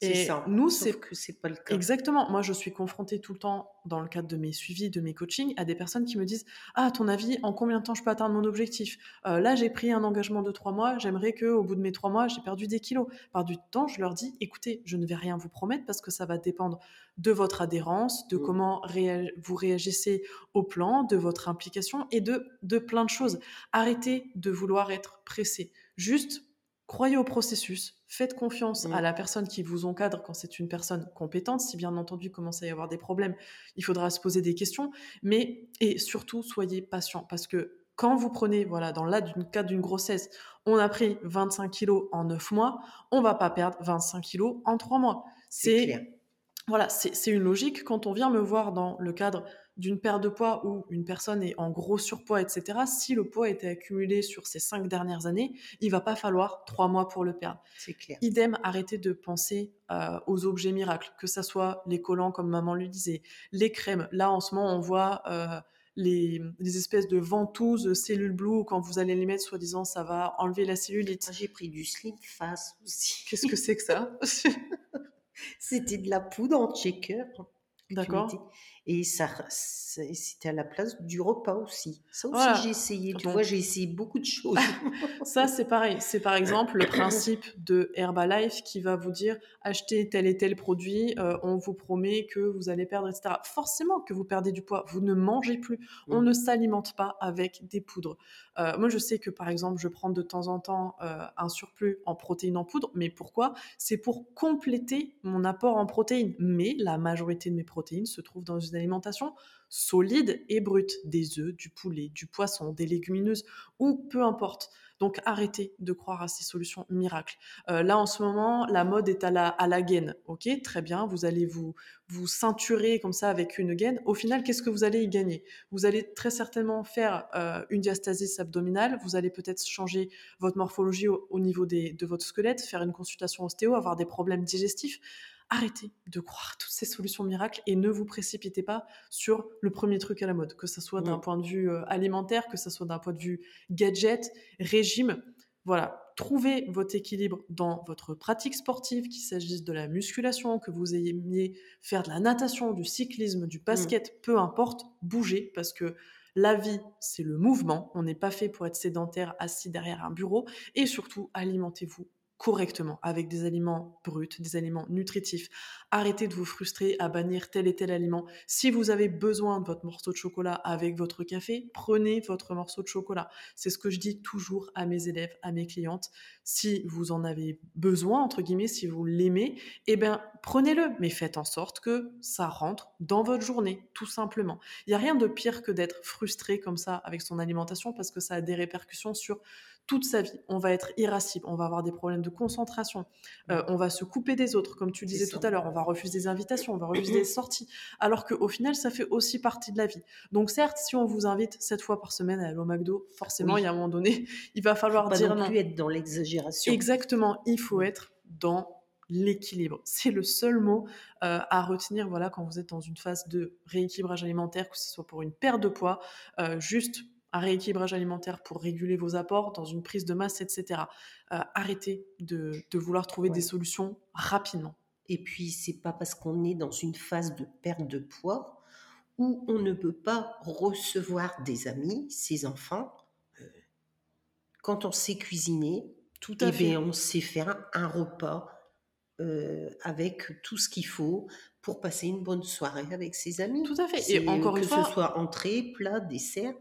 Et ça. nous, c'est que c'est pas le cas. Exactement. Moi, je suis confrontée tout le temps, dans le cadre de mes suivis, de mes coachings, à des personnes qui me disent Ah, à ton avis, en combien de temps je peux atteindre mon objectif Euh, Là, j'ai pris un engagement de trois mois. J'aimerais qu'au bout de mes trois mois, j'ai perdu des kilos. Par du temps, je leur dis Écoutez, je ne vais rien vous promettre parce que ça va dépendre de votre adhérence, de Mm. comment réa- vous réagissez au plan, de votre implication et de, de plein de choses. Arrêtez de vouloir être pressé. Juste croyez au processus, faites confiance Mm. à la personne qui vous encadre quand c'est une personne compétente. Si bien entendu commence à y avoir des problèmes, il faudra se poser des questions. Mais et surtout soyez patient parce que quand vous prenez, voilà, dans le cadre d'une grossesse, on a pris 25 kilos en 9 mois, on va pas perdre 25 kilos en 3 mois. C'est. Voilà, c'est c'est une logique. Quand on vient me voir dans le cadre d'une perte de poids où une personne est en gros surpoids, etc., si le poids a été accumulé sur ces cinq dernières années, il va pas falloir trois mois pour le perdre. C'est clair. Idem, arrêtez de penser euh, aux objets miracles, que ça soit les collants, comme maman lui disait, les crèmes. Là, en ce moment, on voit euh, les, les espèces de ventouses cellules blue, quand vous allez les mettre, soi-disant, ça va enlever la cellulite. J'ai pris du slim face aussi. Qu'est-ce que c'est que ça? [laughs] C'était de la poudre en checker. tu D'accord. Et ça, c'était à la place du repas aussi. Ça aussi, Voilà. j'ai essayé. Tu Donc- vois, j'ai essayé beaucoup de choses. [laughs] Ça, c'est pareil. C'est par exemple le principe de Herbalife qui va vous dire achetez tel et tel produit, euh, on vous promet que vous allez perdre, etc. Forcément que vous perdez du poids, vous ne mangez plus. On Mm. ne s'alimente pas avec des poudres. Euh, moi, je sais que par exemple, je prends de temps en temps euh, un surplus en protéines en poudre, mais pourquoi? C'est pour compléter mon apport en protéines. Mais la majorité de mes protéines se trouvent dans une alimentation solide et brute, des œufs, du poulet, du poisson, des légumineuses ou peu importe. Donc arrêtez de croire à ces solutions miracles. Euh, là en ce moment, la mode est à la, à la gaine. Ok, très bien, vous allez vous, vous ceinturer comme ça avec une gaine. Au final, qu'est-ce que vous allez y gagner? Vous allez très certainement faire euh, une diastasis abdominale, vous allez peut-être changer votre morphologie au, au niveau des, de votre squelette, faire une consultation ostéo, avoir des problèmes digestifs. Arrêtez de croire toutes ces solutions miracles et ne vous précipitez pas sur le premier truc à la mode, que ce soit d'un Mm. point de vue euh, alimentaire, que ce soit d'un point de vue gadget, régime. Voilà, trouvez votre équilibre dans votre pratique sportive, qu'il s'agisse de la musculation, que vous aimiez faire de la natation, du cyclisme, du basket, peu importe, bougez parce que la vie, c'est le mouvement. On n'est pas fait pour être sédentaire assis derrière un bureau. Et surtout, alimentez-vous correctement avec des aliments bruts, des aliments nutritifs. Arrêtez de vous frustrer à bannir tel et tel aliment. Si vous avez besoin de votre morceau de chocolat avec votre café, prenez votre morceau de chocolat. C'est ce que je dis toujours à mes élèves, à mes clientes. Si vous en avez besoin, entre guillemets, si vous l'aimez, eh bien, prenez-le, mais faites en sorte que ça rentre dans votre journée, tout simplement. Il n'y a rien de pire que d'être frustré comme ça avec son alimentation parce que ça a des répercussions sur toute sa vie. On va être irascible, on va avoir des problèmes de concentration, euh, on va se couper des autres, comme tu disais tout à l'heure, on va refuser des invitations, on va refuser [clears throat] des sorties, alors qu'au final, ça fait aussi partie de la vie. Donc certes, si on vous invite sept fois par semaine à aller au McDo, forcément, il y a un moment donné, [laughs] il va falloir Pas dire non non. plus être dans l'exagération. Exactement, il faut être dans l'équilibre. C'est le seul mot euh, à retenir voilà, quand vous êtes dans une phase de rééquilibrage alimentaire, que ce soit pour une perte de poids, euh, juste un rééquilibrage alimentaire pour réguler vos apports, dans une prise de masse, etc. Euh, arrêtez de, de vouloir trouver Ouais. des solutions rapidement. Et puis, c'est pas parce qu'on est dans une phase de perte de poids où on ne peut pas recevoir des amis, ses enfants. euh, quand on sait cuisiner, Tout eh à fait. bien, on sait faire un repas euh, avec tout ce qu'il faut pour passer une bonne soirée avec ses amis. Tout à fait. Et encore que une fois, ce soit entrée, plat, dessert,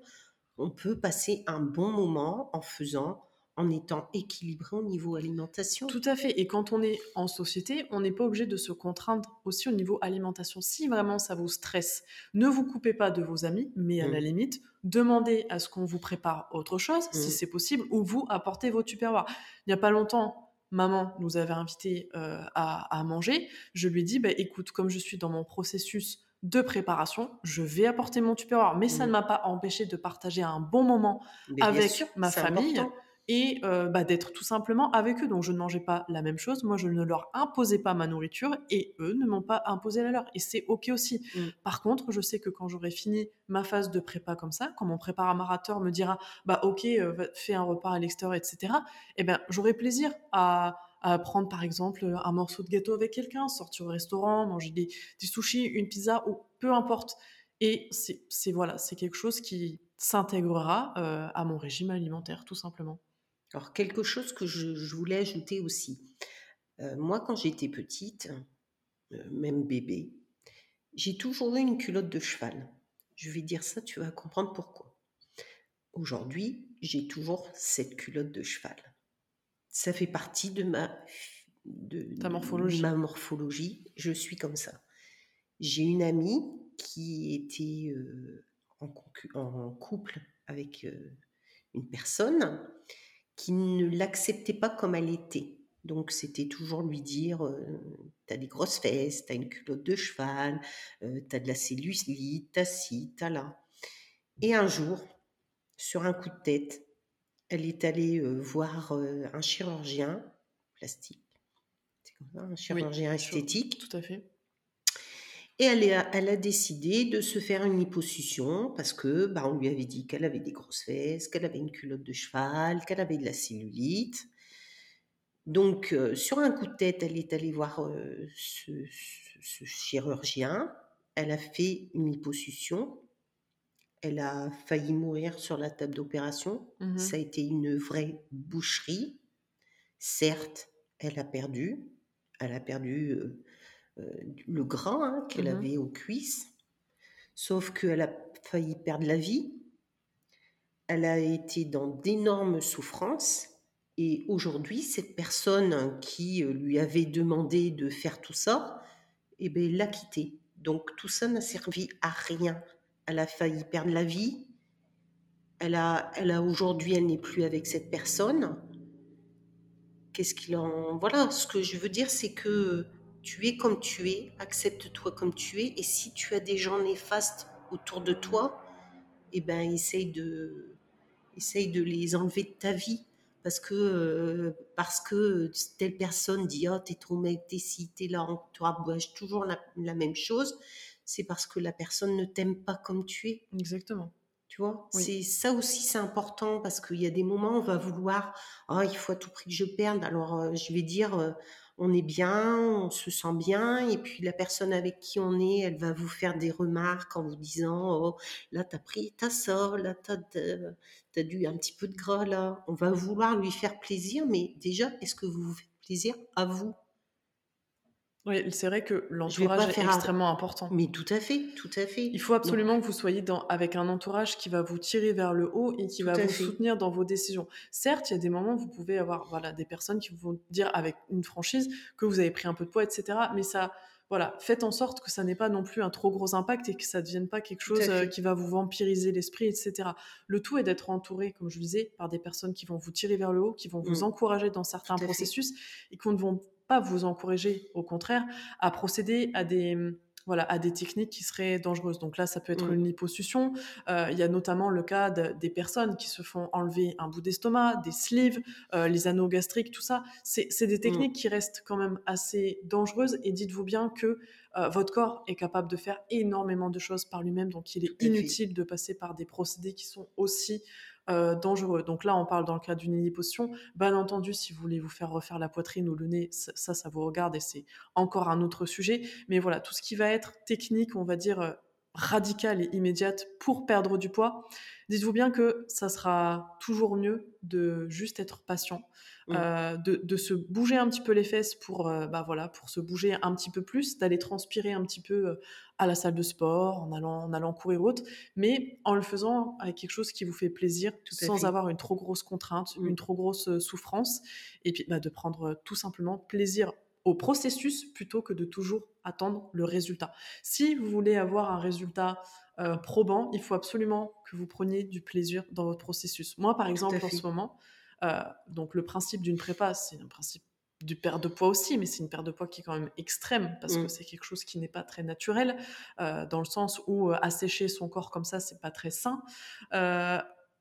on peut passer un bon moment en faisant, en étant équilibré au niveau alimentation. Tout à fait. Et quand on est en société, on n'est pas obligé de se contraindre aussi au niveau alimentation. Si vraiment ça vous stresse, ne vous coupez pas de vos amis, mais à Mm. la limite, demandez à ce qu'on vous prépare autre chose, Mm. si c'est possible, ou vous apportez vos tupperwares. Il n'y a pas longtemps, maman nous avait invités euh, à, à manger. Je lui ai dit, bah, écoute, comme je suis dans mon processus de préparation, je vais apporter mon tupperware. Mais ça ne m'a pas empêché de partager un bon moment Mais avec sûr, ma famille important. et euh, bah, d'être tout simplement avec eux. Donc je ne mangeais pas la même chose, moi je ne leur imposais pas ma nourriture et eux ne m'ont pas imposé la leur. Et c'est ok aussi. Mm. Par contre, je sais que quand j'aurai fini ma phase de prépa comme ça, quand mon préparateur me dira bah ok, euh, fais un repas à l'extérieur, etc. Eh ben j'aurai plaisir à à prendre par exemple un morceau de gâteau avec quelqu'un, sortir au restaurant, manger des, des sushis, une pizza ou peu importe. Et c'est voilà, c'est quelque chose qui s'intégrera euh, à mon régime alimentaire, tout simplement. Alors, quelque chose que je, je voulais ajouter aussi. Euh, moi, quand j'étais petite, euh, même bébé, j'ai toujours eu une culotte de cheval. Je vais dire ça, tu vas comprendre pourquoi. Aujourd'hui, j'ai toujours cette culotte de cheval. Ça fait partie de ma, de, Ta morphologie. ma morphologie. Je suis comme ça. J'ai une amie qui était euh, en, couple avec euh, une personne qui ne l'acceptait pas comme elle était. Donc c'était toujours lui dire euh, t'as des grosses fesses, t'as une culotte de cheval, t'as de la cellulite, t'as ci, t'as là. Et un jour, sur un coup de tête, elle est allée euh, voir euh, un chirurgien plastique, c'est comme ça, un chirurgien esthétique, Tout à fait. et elle, est- elle a décidé de se faire une liposuction parce que bah, on lui avait dit qu'elle avait des grosses fesses, qu'elle avait une culotte de cheval, qu'elle avait de la cellulite. Donc, euh, sur un coup de tête, elle est allée voir euh, ce, ce- ce chirurgien elle a fait une liposuction. Elle a failli mourir sur la table d'opération. Mmh Ça a été une vraie boucherie. Certes, elle a perdu. Elle a perdu euh, euh, le gras hein, qu'elle Mmh avait aux cuisses. Sauf qu'elle a failli perdre la vie. Elle a été dans d'énormes souffrances. Et aujourd'hui, cette personne qui euh, lui avait demandé de faire tout ça, eh ben, l'a quittée. Donc tout ça n'a servi à rien. Elle a failli perdre la vie. Elle a, elle a aujourd'hui, elle n'est plus avec cette personne. Qu'est-ce qu'il en voilà Ce que je veux dire, c'est que tu es comme tu es, accepte-toi comme tu es, et si tu as des gens néfastes autour de toi, eh ben essaye de, essaye de les enlever de ta vie parce que euh, parce que telle personne dit oh t'es trop mec t'es ci t'es là on te toujours la même chose c'est parce que la personne ne t'aime pas comme tu es Exactement. tu vois Oui. c'est ça aussi c'est important parce qu'il y a des moments où on va vouloir oh il faut à tout prix que je perde alors euh, je vais dire euh, on est bien, on se sent bien, et puis la personne avec qui on est, elle va vous faire des remarques en vous disant Oh, là, t'as pris ta ça, là, t'as as dû un petit peu de gras, là. On va vouloir lui faire plaisir, mais déjà, est-ce que vous vous faites plaisir à vous? Oui, c'est vrai que l'entourage est un- extrêmement important. Mais tout à fait, tout à fait. Il faut absolument que vous soyez dans, avec un entourage qui va vous tirer vers le haut et qui Tout va vous fait. soutenir dans vos décisions. Certes, il y a des moments où vous pouvez avoir voilà, des personnes qui vont dire avec une franchise que vous avez pris un peu de poids, etc. Mais ça, voilà, faites en sorte que ça n'ait pas non plus un trop gros impact et que ça ne devienne pas quelque chose euh, qui va vous vampiriser l'esprit, etc. Le tout est d'être entouré, comme je le disais, par des personnes qui vont vous tirer vers le haut, qui vont vous Mm. encourager dans certains fait. processus et qui ne vont pas vous encourager, au contraire, à procéder à des, voilà, à des techniques qui seraient dangereuses. Donc là, ça peut être Mm. une liposuction. Euh, Il y a notamment le cas de- des personnes qui se font enlever un bout d'estomac, des sleeves, euh, les anneaux gastriques, tout ça. C'est des techniques qui restent quand même assez dangereuses. Et dites-vous bien que euh, votre corps est capable de faire énormément de choses par lui-même. Donc il est inutile de passer par des procédés qui sont aussi euh, dangereux. Donc là, on parle dans le cas d'une liposuction. Bien entendu, si vous voulez vous faire refaire la poitrine ou le nez, ça, ça, vous regarde et c'est encore un autre sujet. Mais voilà, tout ce qui va être technique, on va dire euh, radicale et immédiate pour perdre du poids, dites-vous bien que ça sera toujours mieux de juste être patient, euh, de, de se bouger un petit peu les fesses pour, euh, bah voilà, pour se bouger un petit peu plus, d'aller transpirer un petit peu euh, à la salle de sport, en allant, en allant courir ou autre, mais en le faisant avec quelque chose qui vous fait plaisir, Tout sans fait. avoir une trop grosse contrainte, une trop grosse souffrance, et puis bah, de prendre tout simplement plaisir au processus plutôt que de toujours attendre le résultat. Si vous voulez avoir un résultat euh, probant, il faut absolument que vous preniez du plaisir dans votre processus. Moi, par exemple, en ce moment, euh, donc le principe d'une prépa, c'est un principe du perte de poids aussi, mais c'est une perte de poids qui est quand même extrême parce que Mm. c'est quelque chose qui n'est pas très naturel, euh, dans le sens où assécher son corps comme ça, c'est pas très sain.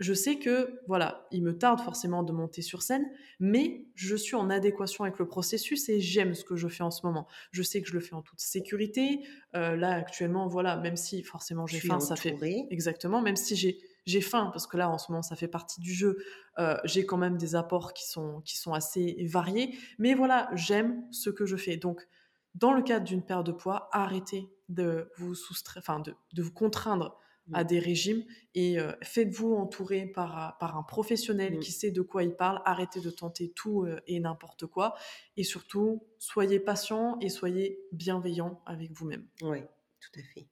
Je sais que voilà, il me tarde forcément de monter sur scène, mais je suis en adéquation avec le processus et j'aime ce que je fais en ce moment. Je sais que je le fais en toute sécurité. Euh, là actuellement, voilà, même si forcément j'ai faim, ça fait exactement, même si j'ai j'ai faim parce que là en ce moment ça fait partie du jeu, euh, j'ai quand même des apports qui sont qui sont assez variés, mais voilà, j'aime ce que je fais. Donc dans le cadre d'une perte de poids, arrêtez de vous soustraire, enfin de, de vous contraindre à Mm. des régimes et euh, faites-vous entourer par, par un professionnel Mm. qui sait de quoi il parle. Arrêtez de tenter tout euh, et n'importe quoi. Et surtout, soyez patient et soyez bienveillant avec vous-même. Oui, tout à fait.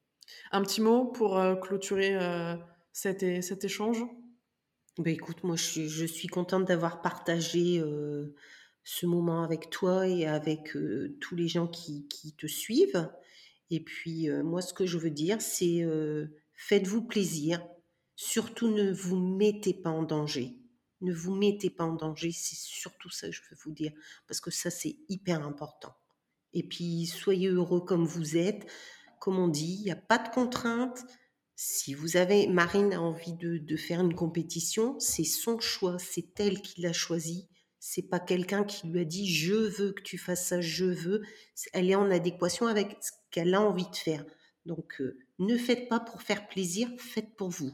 Un petit mot pour euh, clôturer cet, échange? Ben écoute, moi je suis, je suis contente d'avoir partagé ce moment avec toi et avec tous les gens qui, qui te suivent. Et puis euh, moi ce que je veux dire, c'est euh, faites-vous plaisir. Surtout ne vous mettez pas en danger. Ne vous mettez pas en danger, c'est surtout ça que je veux vous dire. Parce que ça c'est hyper important. Et puis soyez heureux comme vous êtes. Comme on dit, il n'y a pas de contraintes. Si vous avez, Marine a envie de, de faire une compétition, c'est son choix, c'est elle qui l'a choisi. C'est pas quelqu'un qui lui a dit je veux que tu fasses ça, je veux. Elle est en adéquation avec ce qu'elle a envie de faire. Donc euh, ne faites pas pour faire plaisir, faites pour vous.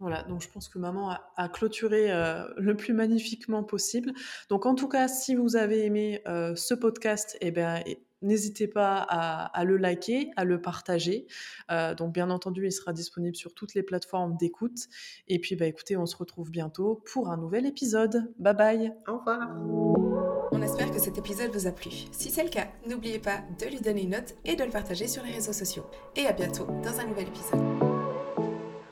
Voilà, donc je pense que maman a, clôturé euh, [laughs] le plus magnifiquement possible. Donc en tout cas, si vous avez aimé euh, ce podcast, eh et- n'hésitez pas à, le liker, à le partager. Euh, donc bien entendu, il sera disponible sur toutes les plateformes d'écoute. Et puis bah écoutez, on se retrouve bientôt pour un nouvel épisode. Bye bye. Au revoir. On espère que cet épisode vous a plu. Si c'est le cas, n'oubliez pas de lui donner une note et de le partager sur les réseaux sociaux. Et à bientôt dans un nouvel épisode.